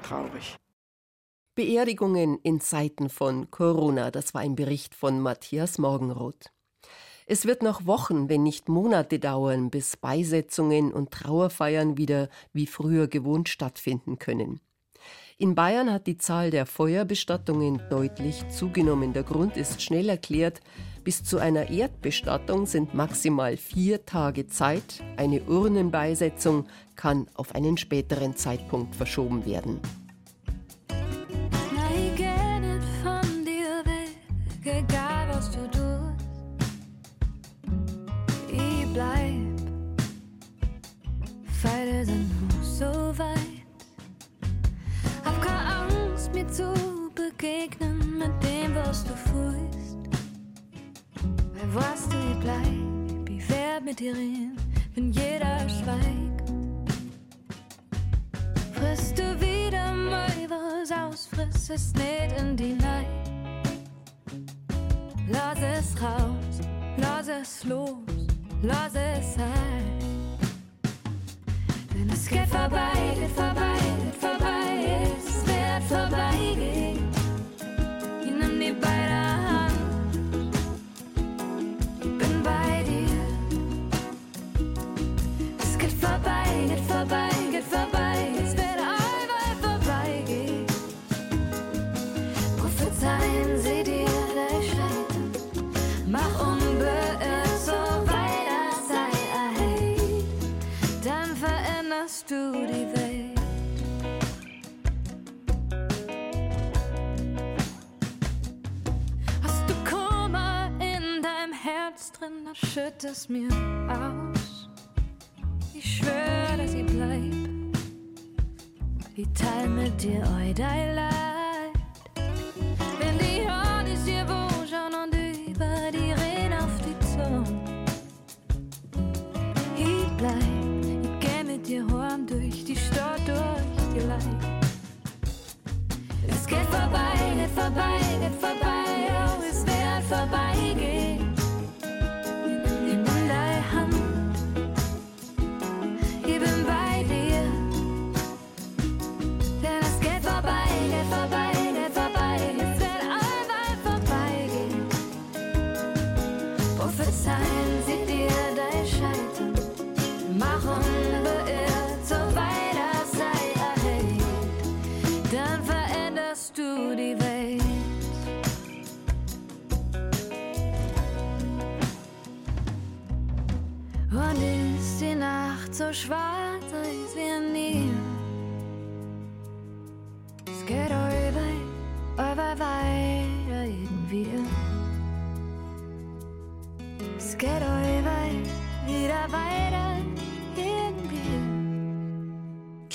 traurig. Beerdigungen in Zeiten von Corona, das war ein Bericht von Matthias Morgenroth. Es wird noch Wochen, wenn nicht Monate dauern, bis Beisetzungen und Trauerfeiern wieder wie früher gewohnt stattfinden können. In Bayern hat die Zahl der Feuerbestattungen deutlich zugenommen. Der Grund ist schnell erklärt. Bis zu einer Erdbestattung sind maximal vier Tage Zeit. Eine Urnenbeisetzung kann auf einen späteren Zeitpunkt verschoben werden. Pfeile sind nur so weit. Hab keine Angst, mir zu begegnen mit dem, was du fühlst was du hier bleib, ich werd mit dir reden, wenn jeder schweigt. Frisst du wieder mal was aus, friss es nicht in die Neid. Lass es raus, lass es los, lass es sein. Denn es geht vorbei, geht vorbei, geht vorbei, es wird vorbeigehen. Ich geht vorbei, es wird allweil vorbeigehen. Prophezeien sie dir dein Scheitern, mach unbeirrt, so weiter sei erhält, dann veränderst du die Welt. Hast du Kummer in deinem Herz drin, dann schütt mir aus. Dir eu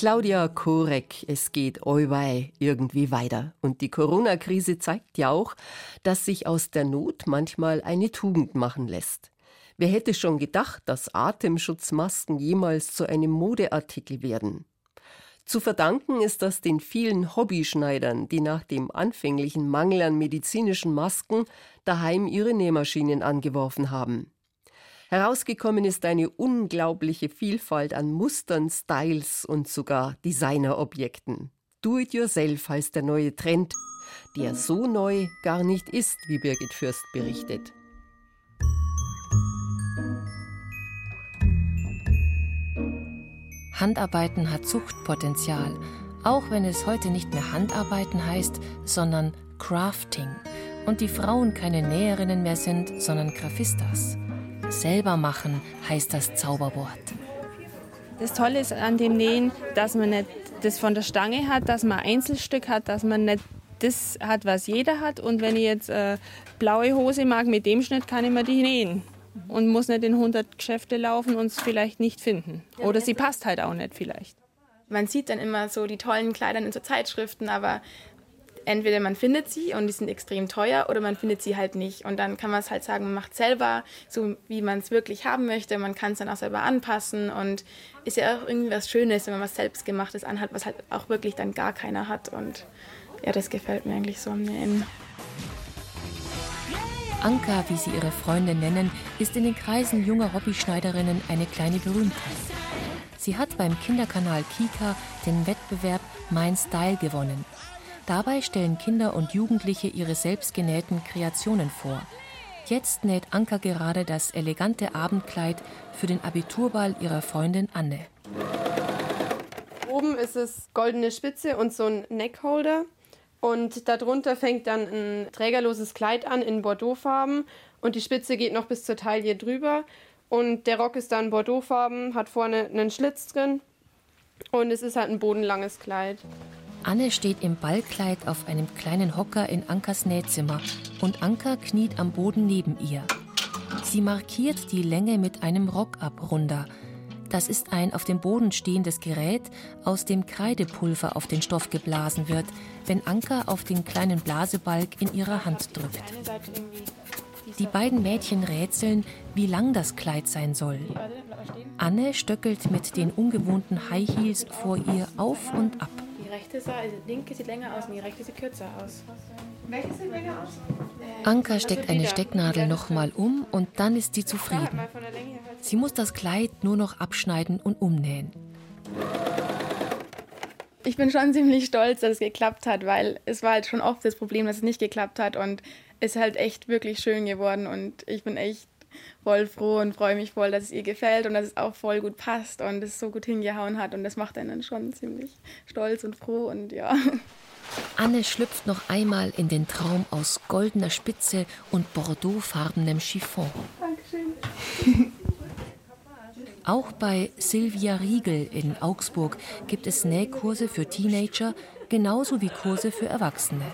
Claudia Korek, es geht euwei irgendwie weiter. Und die Corona-Krise zeigt ja auch, dass sich aus der Not manchmal eine Tugend machen lässt. Wer hätte schon gedacht, dass Atemschutzmasken jemals zu einem Modeartikel werden? Zu verdanken ist das den vielen Hobbyschneidern, die nach dem anfänglichen Mangel an medizinischen Masken daheim ihre Nähmaschinen angeworfen haben. Herausgekommen ist eine unglaubliche Vielfalt an Mustern, Styles und sogar Designerobjekten. Do-it-yourself heißt der neue Trend, der so neu gar nicht ist, wie Birgit Fürst berichtet. Handarbeiten hat Zuchtpotenzial, auch wenn es heute nicht mehr Handarbeiten heißt, sondern Crafting und die Frauen keine Näherinnen mehr sind, sondern Grafistas. Selber machen heißt das Zauberwort. Das Tolle ist an dem Nähen, dass man nicht das von der Stange hat, dass man ein Einzelstück hat, dass man nicht das hat, was jeder hat. Und wenn ich jetzt äh, blaue Hose mag mit dem Schnitt, kann ich mir die nähen. und muss nicht in 100 Geschäfte laufen und es vielleicht nicht finden. Oder sie passt halt auch nicht vielleicht. Man sieht dann immer so die tollen Kleider in so Zeitschriften, aber entweder man findet sie und die sind extrem teuer oder man findet sie halt nicht. Und dann kann man es halt sagen, man macht selber, so wie man es wirklich haben möchte. Man kann es dann auch selber anpassen und ist ja auch irgendwie was Schönes, wenn man was selbstgemachtes anhat, was halt auch wirklich dann gar keiner hat. Und ja, das gefällt mir eigentlich so am Nähen. Anka, wie sie ihre Freunde nennen, ist in den Kreisen junger Hobbyschneiderinnen eine kleine Berühmtheit. Sie hat beim Kinderkanal Kika den Wettbewerb Mein Style gewonnen. Dabei stellen Kinder und Jugendliche ihre selbstgenähten Kreationen vor. Jetzt näht Anka gerade das elegante Abendkleid für den Abiturball ihrer Freundin Anne. Oben ist es goldene Spitze und so ein Neckholder. Und darunter fängt dann ein trägerloses Kleid an in Bordeauxfarben. Und die Spitze geht noch bis zur Taille drüber. Und der Rock ist dann Bordeauxfarben, hat vorne einen Schlitz drin. Und es ist halt ein bodenlanges Kleid. Anne steht im Ballkleid auf einem kleinen Hocker in Ankas Nähzimmer und Anka kniet am Boden neben ihr. Sie markiert die Länge mit einem Rockabrunder. Das ist ein auf dem Boden stehendes Gerät, aus dem Kreidepulver auf den Stoff geblasen wird, wenn Anka auf den kleinen Blasebalg in ihrer Hand drückt. Die beiden Mädchen rätseln, wie lang das Kleid sein soll. Anne stöckelt mit den ungewohnten High Heels vor ihr auf und ab. Die rechte Seite, die linke sieht länger aus und die rechte sieht kürzer aus. Welche sieht länger aus? Anka steckt eine Stecknadel nochmal um und dann ist sie zufrieden. Sie muss das Kleid nur noch abschneiden und umnähen. Ich bin schon ziemlich stolz, dass es geklappt hat, weil es war halt schon oft das Problem, dass es nicht geklappt hat und es ist halt echt wirklich schön geworden und ich bin echt voll froh und freue mich voll, dass es ihr gefällt und dass es auch voll gut passt und es so gut hingehauen hat und das macht einen schon ziemlich stolz und froh und ja. [laughs] Anne schlüpft noch einmal in den Traum aus goldener Spitze und bordeauxfarbenem Chiffon. Dankeschön. Auch bei Silvia Riegel in Augsburg gibt es Nähkurse für Teenager, genauso wie Kurse für Erwachsene.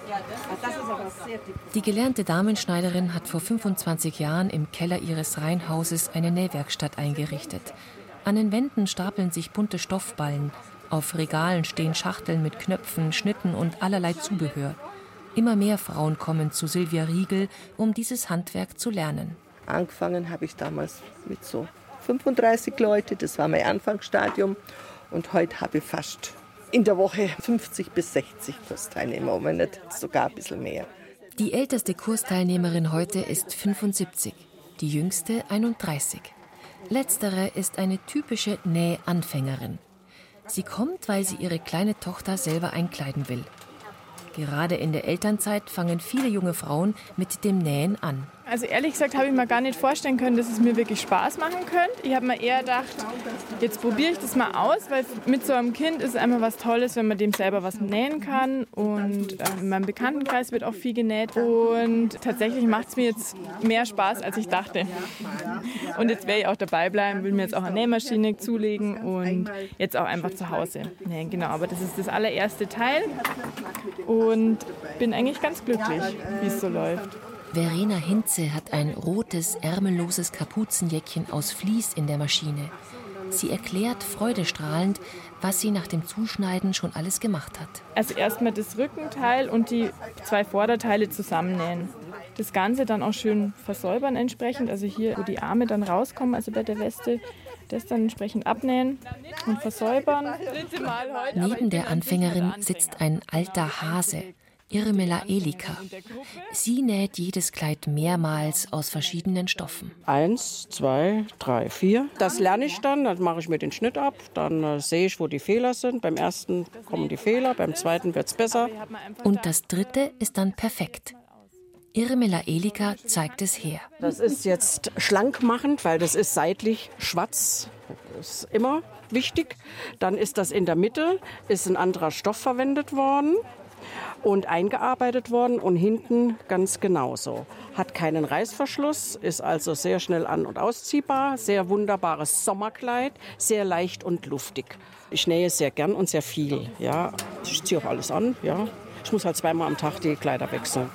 Die gelernte Damenschneiderin hat vor 25 Jahren im Keller ihres Reihenhauses eine Nähwerkstatt eingerichtet. An den Wänden stapeln sich bunte Stoffballen, auf Regalen stehen Schachteln mit Knöpfen, Schnitten und allerlei Zubehör. Immer mehr Frauen kommen zu Silvia Riegel, um dieses Handwerk zu lernen. Angefangen habe ich damals mit so 35 Leute, das war mein Anfangsstadium. Und heute habe ich fast in der Woche 50 bis 60 Kursteilnehmer, um nicht sogar ein bisschen mehr. Die älteste Kursteilnehmerin heute ist 75, die jüngste 31. Letztere ist eine typische Nähanfängerin. Sie kommt, weil sie ihre kleine Tochter selber einkleiden will. Gerade in der Elternzeit fangen viele junge Frauen mit dem Nähen an. Also ehrlich gesagt habe ich mir gar nicht vorstellen können, dass es mir wirklich Spaß machen könnte. Ich habe mir eher gedacht, jetzt probiere ich das mal aus, weil mit so einem Kind ist es einfach was Tolles, wenn man dem selber was nähen kann. Und äh, in meinem Bekanntenkreis wird auch viel genäht. Und tatsächlich macht es mir jetzt mehr Spaß, als ich dachte. Und jetzt werde ich auch dabei bleiben, will mir jetzt auch eine Nähmaschine zulegen und jetzt auch einfach zu Hause nähen. Genau, aber das ist das allererste Teil und bin eigentlich ganz glücklich, wie es so läuft. Verena Hinze hat ein rotes, ärmelloses Kapuzenjäckchen aus Vlies in der Maschine. Sie erklärt freudestrahlend, was sie nach dem Zuschneiden schon alles gemacht hat. Also erstmal das Rückenteil und die zwei Vorderteile zusammennähen. Das Ganze dann auch schön versäubern entsprechend, also hier, wo die Arme dann rauskommen, also bei der Weste, das dann entsprechend abnähen und versäubern. Neben der Anfängerin sitzt ein alter Hase, Irmela Elika. Sie näht jedes Kleid mehrmals aus verschiedenen Stoffen. Eins, zwei, drei, vier. Das lerne ich dann, dann mache ich mir den Schnitt ab, dann äh, sehe ich, wo die Fehler sind. Beim ersten kommen die Fehler, beim zweiten wird es besser. Und das dritte ist dann perfekt. Irmela Elika zeigt es her. Das ist jetzt schlank machend, weil das ist seitlich schwarz. Das ist immer wichtig. Dann ist das in der Mitte, ist ein anderer Stoff verwendet worden und eingearbeitet worden und hinten ganz genauso. Hat keinen Reißverschluss, ist also sehr schnell an- und ausziehbar, sehr wunderbares Sommerkleid, sehr leicht und luftig. Ich nähe sehr gern und sehr viel. Ja. Ich ziehe auch alles an. Ja. Ich muss halt zweimal am Tag die Kleider wechseln.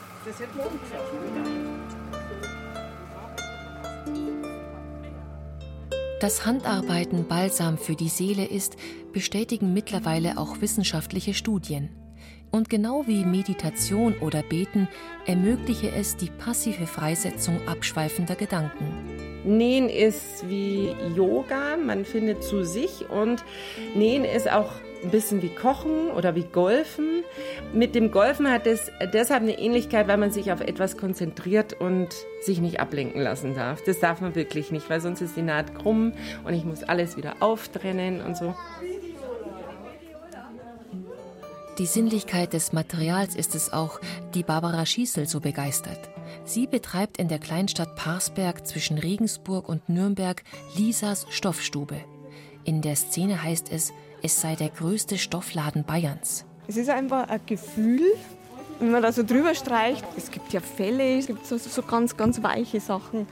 Dass Handarbeiten Balsam für die Seele ist, bestätigen mittlerweile auch wissenschaftliche Studien. Und genau wie Meditation oder Beten ermögliche es die passive Freisetzung abschweifender Gedanken. Nähen ist wie Yoga, man findet zu sich und Nähen ist auch ein bisschen wie Kochen oder wie Golfen. Mit dem Golfen hat es deshalb eine Ähnlichkeit, weil man sich auf etwas konzentriert und sich nicht ablenken lassen darf. Das darf man wirklich nicht, weil sonst ist die Naht krumm und ich muss alles wieder auftrennen und so. Die Sinnlichkeit des Materials ist es auch, die Barbara Schießel so begeistert. Sie betreibt in der Kleinstadt Parsberg zwischen Regensburg und Nürnberg Lisas Stoffstube. In der Szene heißt es, es sei der größte Stoffladen Bayerns. Es ist einfach ein Gefühl, wenn man da so drüber streicht. Es gibt ja Felle, es gibt so, so ganz, ganz weiche Sachen.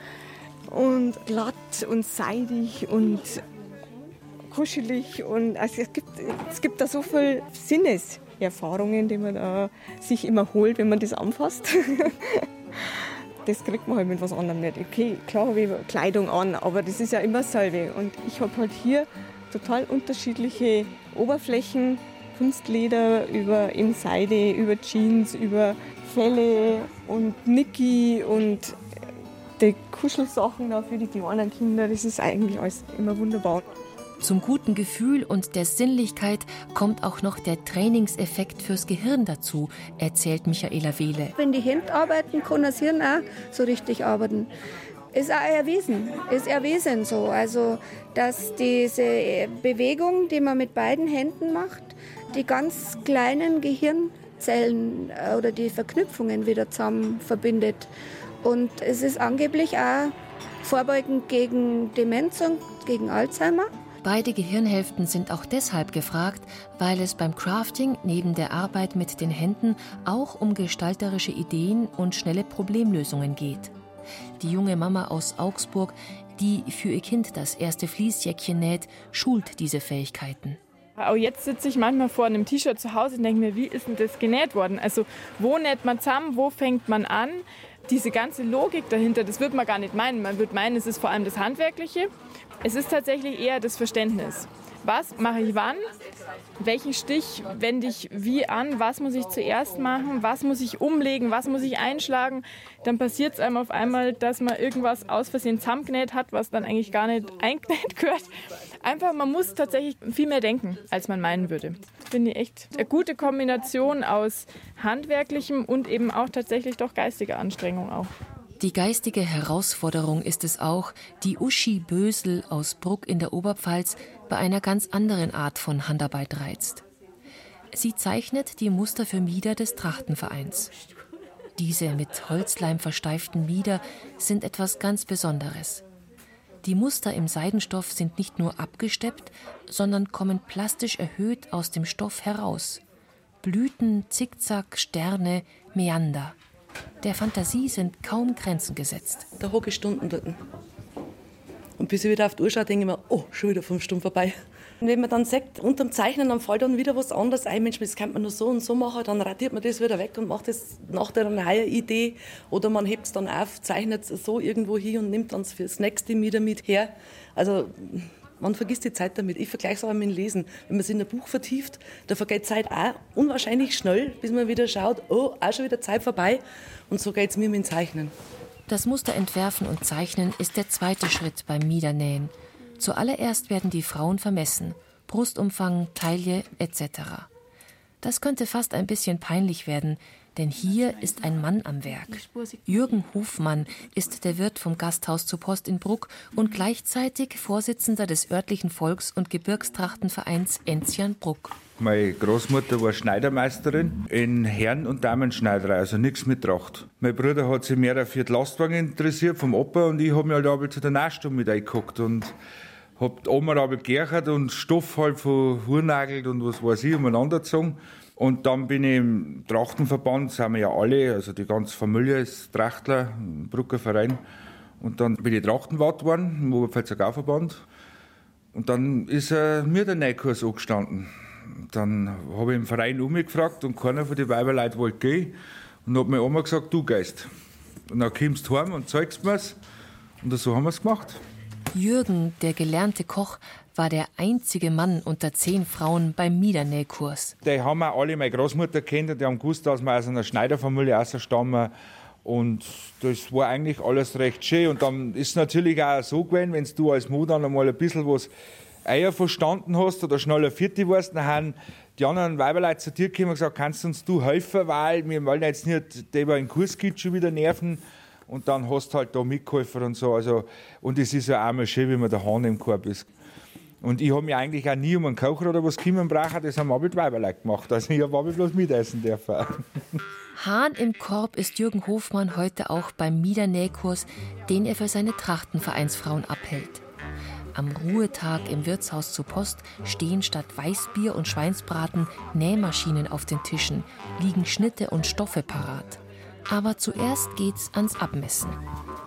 Und glatt und seidig und kuschelig. Und also es, gibt, es gibt da so viel Sinneserfahrungen, die man da sich immer holt, wenn man das anfasst. [laughs] das kriegt man halt mit was anderem nicht. Okay, klar habe ich Kleidung an, aber das ist ja immer dasselbe. Und ich habe halt hier total unterschiedliche Oberflächen, Kunstleder über in Seide, über Jeans, über Felle und Niki und die Kuschelsachen da für die kleinen Kinder. Das ist eigentlich alles immer wunderbar. Zum guten Gefühl und der Sinnlichkeit kommt auch noch der Trainingseffekt fürs Gehirn dazu, erzählt Michaela Wehle. Wenn die Hände arbeiten, kann das Hirn auch so richtig arbeiten. Ist auch erwiesen, ist erwiesen so. Also, dass diese Bewegung, die man mit beiden Händen macht, die ganz kleinen Gehirnzellen äh, oder die Verknüpfungen wieder zusammen verbindet. Und es ist angeblich auch vorbeugend gegen Demenz und gegen Alzheimer. Beide Gehirnhälften sind auch deshalb gefragt, weil es beim Crafting neben der Arbeit mit den Händen auch um gestalterische Ideen und schnelle Problemlösungen geht. Die junge Mama aus Augsburg, die für ihr Kind das erste Fließjäckchen näht, schult diese Fähigkeiten. Auch jetzt sitze ich manchmal vor einem T-Shirt zu Hause und denke mir, wie ist denn das genäht worden? Also wo näht man zusammen, wo fängt man an? Diese ganze Logik dahinter, das wird man gar nicht meinen. Man wird meinen, es ist vor allem das Handwerkliche. Es ist tatsächlich eher das Verständnis. Was mache ich wann? Welchen Stich wende ich wie an? Was muss ich zuerst machen? Was muss ich umlegen? Was muss ich einschlagen? Dann passiert es einem auf einmal, dass man irgendwas aus Versehen zusammengenäht hat, was dann eigentlich gar nicht [laughs] eingenäht gehört. Einfach, man muss tatsächlich viel mehr denken, als man meinen würde. Finde ich echt eine gute Kombination aus handwerklichem und eben auch tatsächlich doch geistiger Anstrengung auch. Die geistige Herausforderung ist es auch, die Uschi Bösel aus Bruck in der Oberpfalz bei einer ganz anderen Art von Handarbeit reizt. Sie zeichnet die Muster für Mieder des Trachtenvereins. Diese mit Holzleim versteiften Mieder sind etwas ganz Besonderes. Die Muster im Seidenstoff sind nicht nur abgesteppt, sondern kommen plastisch erhöht aus dem Stoff heraus. Blüten, Zickzack, Sterne, Meander. Der Fantasie sind kaum Grenzen gesetzt. Da hocke ich Stunden dort. Und bis ich wieder auf die Uhr schaue, denke ich mir, oh, schon wieder fünf Stunden vorbei. Und wenn man dann sagt, unterm Zeichnen, dann fällt dann wieder was anderes ein. Mensch, das könnte man nur so und so machen. Dann radiert man das wieder weg und macht das nach der neuen Idee. Oder man hebt es dann auf, zeichnet es so irgendwo hin und nimmt dann fürs nächste wieder mit her. Also man vergisst die Zeit damit. Ich vergleiche es aber mit dem Lesen. Wenn man sich in ein Buch vertieft, da vergeht Zeit auch unwahrscheinlich schnell, bis man wieder schaut, oh, auch schon wieder Zeit vorbei. Und so geht es mir mit dem Zeichnen. Das Muster entwerfen und zeichnen ist der zweite Schritt beim Miedernähen. Zuallererst werden die Frauen vermessen. Brustumfang, Taille etc. Das könnte fast ein bisschen peinlich werden, denn hier ist ein Mann am Werk. Jürgen Hofmann ist der Wirt vom Gasthaus zur Post in Bruck und gleichzeitig Vorsitzender des örtlichen Volks- und Gebirgstrachtenvereins Enzian Bruck. Meine Großmutter war Schneidermeisterin in Herren- und Damenschneiderei, also nichts mit Tracht. Mein Bruder hat sich mehr für die Lastwagen interessiert vom Opa und ich habe mich halt aber zu der Nähstunde mit eingeguckt und habe die Oma aber gerchert und Stoff halt von Hurnagelt und was weiß ich umeinander gezogen. Und dann bin ich im Trachtenverband, sind wir ja alle, also die ganze Familie ist Trachtler, Brucker Verein. Und dann bin ich Trachtenwart geworden, im Oberpfälzer Gauverband. Und dann ist äh, mir der Neukurs angestanden. Dann habe ich im Verein umgefragt und keiner von den Weiberleuten wollte gehen. Und hat mir Oma gesagt, du gehst. Und dann kommst du heim und zeigst mir's. Und so haben wir es gemacht. Jürgen, der gelernte Koch, war der einzige Mann unter zehn Frauen beim Miedernähkurs. Die haben auch alle meine Großmutter kennt und die haben gewusst, dass wir aus einer Schneiderfamilie ausstammen. Und das war eigentlich alles recht schön. Und dann ist es natürlich auch so gewesen, wenn du als Mutter einmal ein bisschen was Eier verstanden hast oder schneller Vierte warst, dann haben die anderen Weiberleute zu dir gekommen und gesagt, kannst uns du helfen, weil wir wollen jetzt nicht, über den Kurs geht, schon wieder nerven. Und dann hast du halt da mitgeholfen und so. Also, und es ist ja auch mal schön, wie man der Hahn im Korb ist. Und ich habe mich eigentlich auch nie um einen Kocher oder was kümmern brauchen, das haben wir mit Weiberleuten gemacht. Also ich habe bloß mitessen dürfen. Hahn im Korb ist Jürgen Hofmann heute auch beim Miedernähkurs, den er für seine Trachtenvereinsfrauen abhält. Am Ruhetag im Wirtshaus zur Post stehen statt Weißbier und Schweinsbraten Nähmaschinen auf den Tischen, liegen Schnitte und Stoffe parat. Aber zuerst geht's ans Abmessen.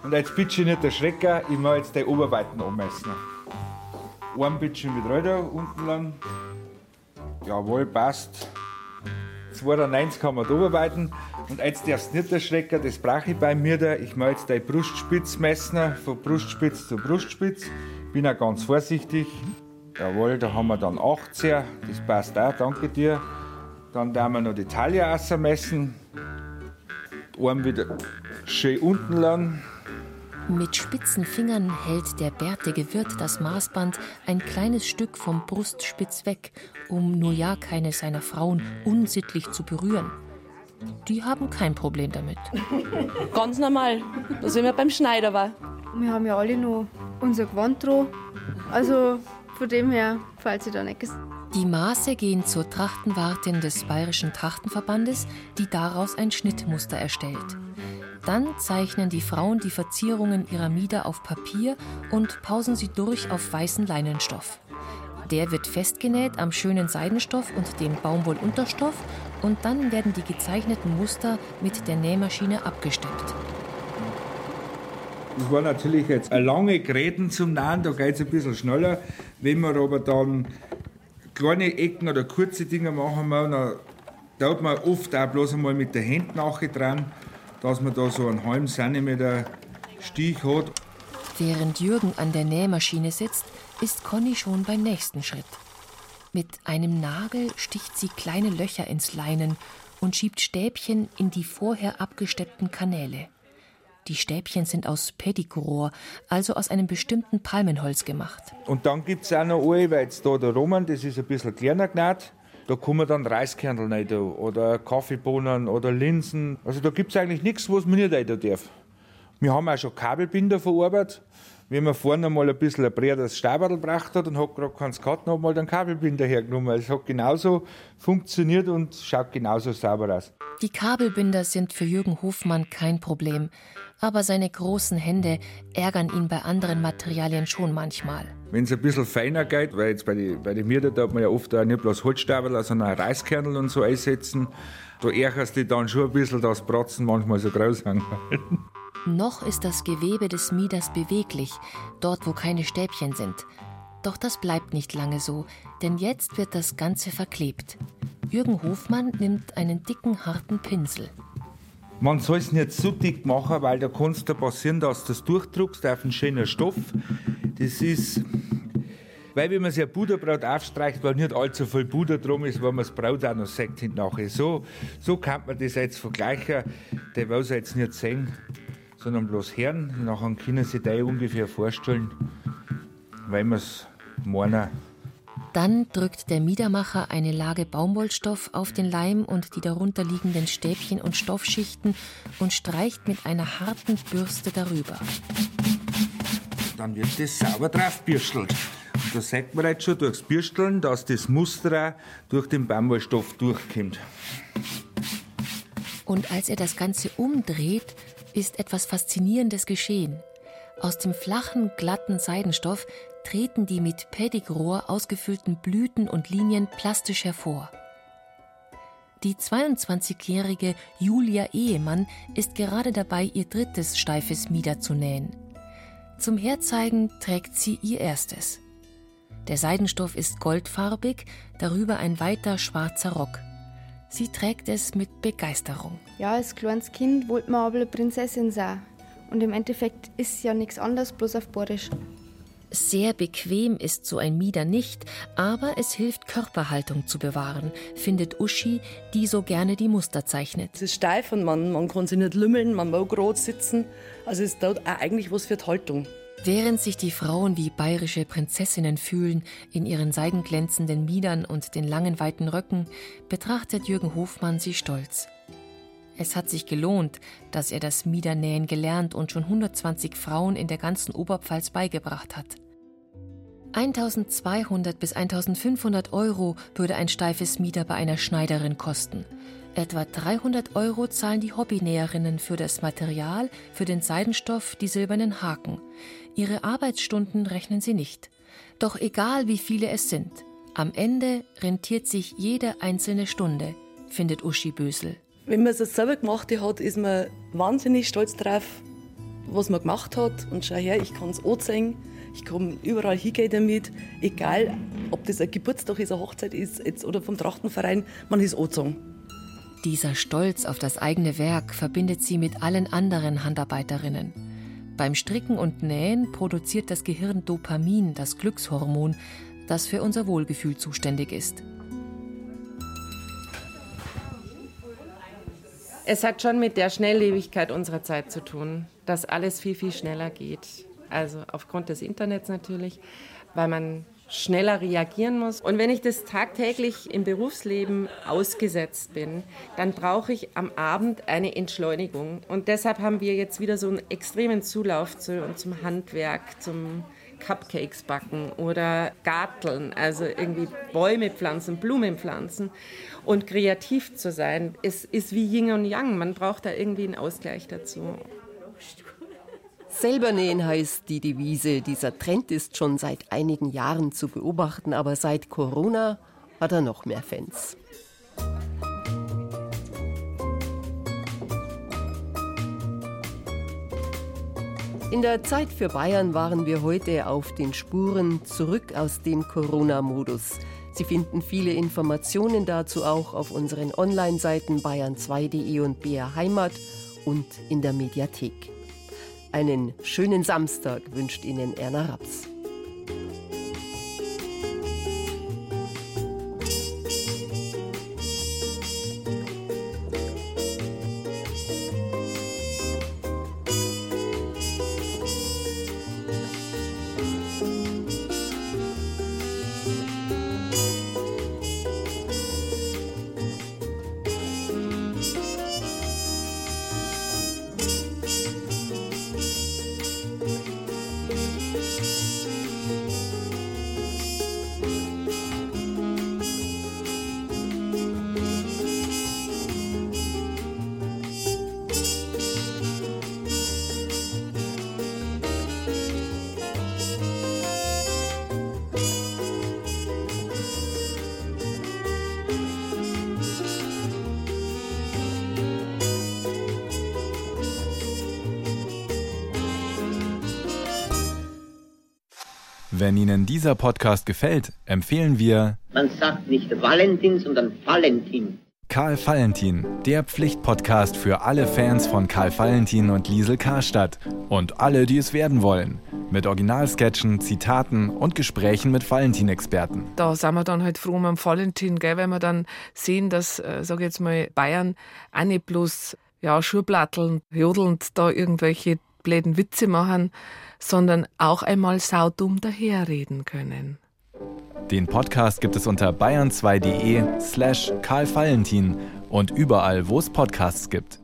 Und jetzt bitte nicht der Schrecker, ich mache jetzt die Oberweiten anmessen. Ein bisschen mit Räder unten lang. Jawohl, passt. 92 kann man da arbeiten. Und jetzt darfst nicht erschrecken, das brauche ich bei mir da. Ich mache jetzt die Brustspitz messen, von Brustspitz zu Brustspitz. Bin auch ganz vorsichtig. Jawohl, da haben wir dann 18. Das passt auch, danke dir. Dann werden wir noch die Taille ausmessen. Arm wieder schön unten lang. Mit spitzen Fingern hält der bärtige Wirt das Maßband ein kleines Stück vom Brustspitz weg, um nur ja keine seiner Frauen unsittlich zu berühren. Die haben kein Problem damit. [laughs] Ganz normal, da sind wir beim Schneider war. Wir haben ja alle noch unser Gewand dran. Also von dem her fällt sie da nichts. Die Maße gehen zur Trachtenwartin des Bayerischen Trachtenverbandes, die daraus ein Schnittmuster erstellt. Dann zeichnen die Frauen die Verzierungen ihrer Mieder auf Papier und pausen sie durch auf weißen Leinenstoff. Der wird festgenäht am schönen Seidenstoff und dem Baumwollunterstoff und dann werden die gezeichneten Muster mit der Nähmaschine abgesteppt. Das war natürlich jetzt eine lange Gräten zum Nähen, da geht es ein bisschen schneller. Wenn wir aber dann kleine Ecken oder kurze Dinge machen, dann tut man oft auch bloß einmal mit der Hand dran dass man da so einen halben Zentimeter Stich hat. Während Jürgen an der Nähmaschine sitzt, ist Conny schon beim nächsten Schritt. Mit einem Nagel sticht sie kleine Löcher ins Leinen und schiebt Stäbchen in die vorher abgesteppten Kanäle. Die Stäbchen sind aus Pedigrohr, also aus einem bestimmten Palmenholz gemacht. Und dann gibt es auch noch eine, weil jetzt da der Roman, das ist ein bisschen kleiner genäht. Da kommen dann Reiskernel rein oder Kaffeebohnen oder Linsen. Also da gibt es eigentlich nichts, was man nicht rein darf. Wir haben auch schon Kabelbinder verarbeitet. Wenn man vorne mal ein bisschen ein breiteres Staberl gebracht hat und hat gerade keins gehabt, dann hat man halt einen Kabelbinder hergenommen. Es hat genauso funktioniert und schaut genauso sauber aus. Die Kabelbinder sind für Jürgen Hofmann kein Problem aber seine großen Hände ärgern ihn bei anderen Materialien schon manchmal. Wenn es ein bisschen feiner geht, weil jetzt bei den bei die Mieter, da hat man ja oft auch nicht bloß Holzstabel, sondern auch Reiskernel und so einsetzen, da ärgerst du dann schon ein bisschen, dass Bratzen manchmal so groß hängen. Noch ist das Gewebe des Mieders beweglich, dort wo keine Stäbchen sind. Doch das bleibt nicht lange so, denn jetzt wird das Ganze verklebt. Jürgen Hofmann nimmt einen dicken, harten Pinsel. Man soll es nicht so dick machen, weil da kann es da passieren, dass du das durchdruckst auf einen schönen Stoff. Das ist, weil wenn man sich ein Buderbrot aufstreicht, weil nicht allzu viel Buder drum ist, weil man das Brot auch noch sagt hinterher. So, so kann man das jetzt vergleichen. Der will es jetzt nicht sehen, sondern bloß hören. Nachher können Sie sich ungefähr vorstellen, weil man es meinen. Dann drückt der Miedermacher eine Lage Baumwollstoff auf den Leim und die darunter liegenden Stäbchen und Stoffschichten und streicht mit einer harten Bürste darüber. Dann wird das sauber draufbürstelt. Und da sagt man jetzt schon durchs Bürsteln, dass das Muster durch den Baumwollstoff durchkommt. Und als er das Ganze umdreht, ist etwas Faszinierendes geschehen. Aus dem flachen, glatten Seidenstoff treten die mit Pedigrohr ausgefüllten Blüten und Linien plastisch hervor. Die 22-jährige Julia Ehemann ist gerade dabei, ihr drittes steifes Mieder zu nähen. Zum Herzeigen trägt sie ihr erstes. Der Seidenstoff ist goldfarbig, darüber ein weiter schwarzer Rock. Sie trägt es mit Begeisterung. Ja, als kleines Kind wollte man aber eine Prinzessin sein. Und im Endeffekt ist ja nichts anderes, bloß auf Borisch. Sehr bequem ist so ein Mieder nicht, aber es hilft, Körperhaltung zu bewahren, findet Uschi, die so gerne die Muster zeichnet. Es ist steif und man, man kann sich nicht lümmeln, man mag gerade sitzen. Also es ist dort auch eigentlich was für die Haltung. Während sich die Frauen wie bayerische Prinzessinnen fühlen, in ihren seidenglänzenden Miedern und den langen weiten Röcken, betrachtet Jürgen Hofmann sie stolz. Es hat sich gelohnt, dass er das Miedernähen gelernt und schon 120 Frauen in der ganzen Oberpfalz beigebracht hat. 1200 bis 1500 Euro würde ein steifes Mieder bei einer Schneiderin kosten. Etwa 300 Euro zahlen die Hobbynäherinnen für das Material, für den Seidenstoff, die silbernen Haken. Ihre Arbeitsstunden rechnen sie nicht. Doch egal wie viele es sind, am Ende rentiert sich jede einzelne Stunde, findet Uschi Bösel. Wenn man es selber gemacht hat, ist man wahnsinnig stolz drauf, was man gemacht hat. Und schau her, ich kann es anzeigen. Ich kann überall hingehen damit. Egal, ob das ein Geburtstag ist, eine Hochzeit ist jetzt, oder vom Trachtenverein, man ist angezogen. Dieser Stolz auf das eigene Werk verbindet sie mit allen anderen Handarbeiterinnen. Beim Stricken und Nähen produziert das Gehirn Dopamin, das Glückshormon, das für unser Wohlgefühl zuständig ist. Es hat schon mit der Schnelllebigkeit unserer Zeit zu tun, dass alles viel, viel schneller geht. Also aufgrund des Internets natürlich, weil man schneller reagieren muss. Und wenn ich das tagtäglich im Berufsleben ausgesetzt bin, dann brauche ich am Abend eine Entschleunigung. Und deshalb haben wir jetzt wieder so einen extremen Zulauf zu, zum Handwerk, zum Cupcakes backen oder Garteln, also irgendwie Bäume pflanzen, Blumen pflanzen. Und kreativ zu sein, ist, ist wie Yin und Yang. Man braucht da irgendwie einen Ausgleich dazu. Selber nähen heißt die Devise. Dieser Trend ist schon seit einigen Jahren zu beobachten, aber seit Corona hat er noch mehr Fans. In der Zeit für Bayern waren wir heute auf den Spuren zurück aus dem Corona-Modus. Sie finden viele Informationen dazu auch auf unseren Online-Seiten bayern2.de und BR Heimat und in der Mediathek. Einen schönen Samstag wünscht Ihnen Erna Raps. Wenn Ihnen dieser Podcast gefällt, empfehlen wir. Man sagt nicht Valentin, sondern Valentin. Karl Valentin, der Pflichtpodcast für alle Fans von Karl Valentin und Liesel Karstadt und alle, die es werden wollen. Mit Originalsketchen, Zitaten und Gesprächen mit Valentin-Experten. Da sind wir dann halt froh um Valentin, gell, wenn wir dann sehen, dass, äh, sag ich jetzt mal, Bayern auch nicht bloß ja, Schuhplatteln, jodelnd da irgendwelche bläden Witze machen, sondern auch einmal saudumm daherreden können. Den Podcast gibt es unter bayern2.de slash Karl Valentin und überall, wo es Podcasts gibt.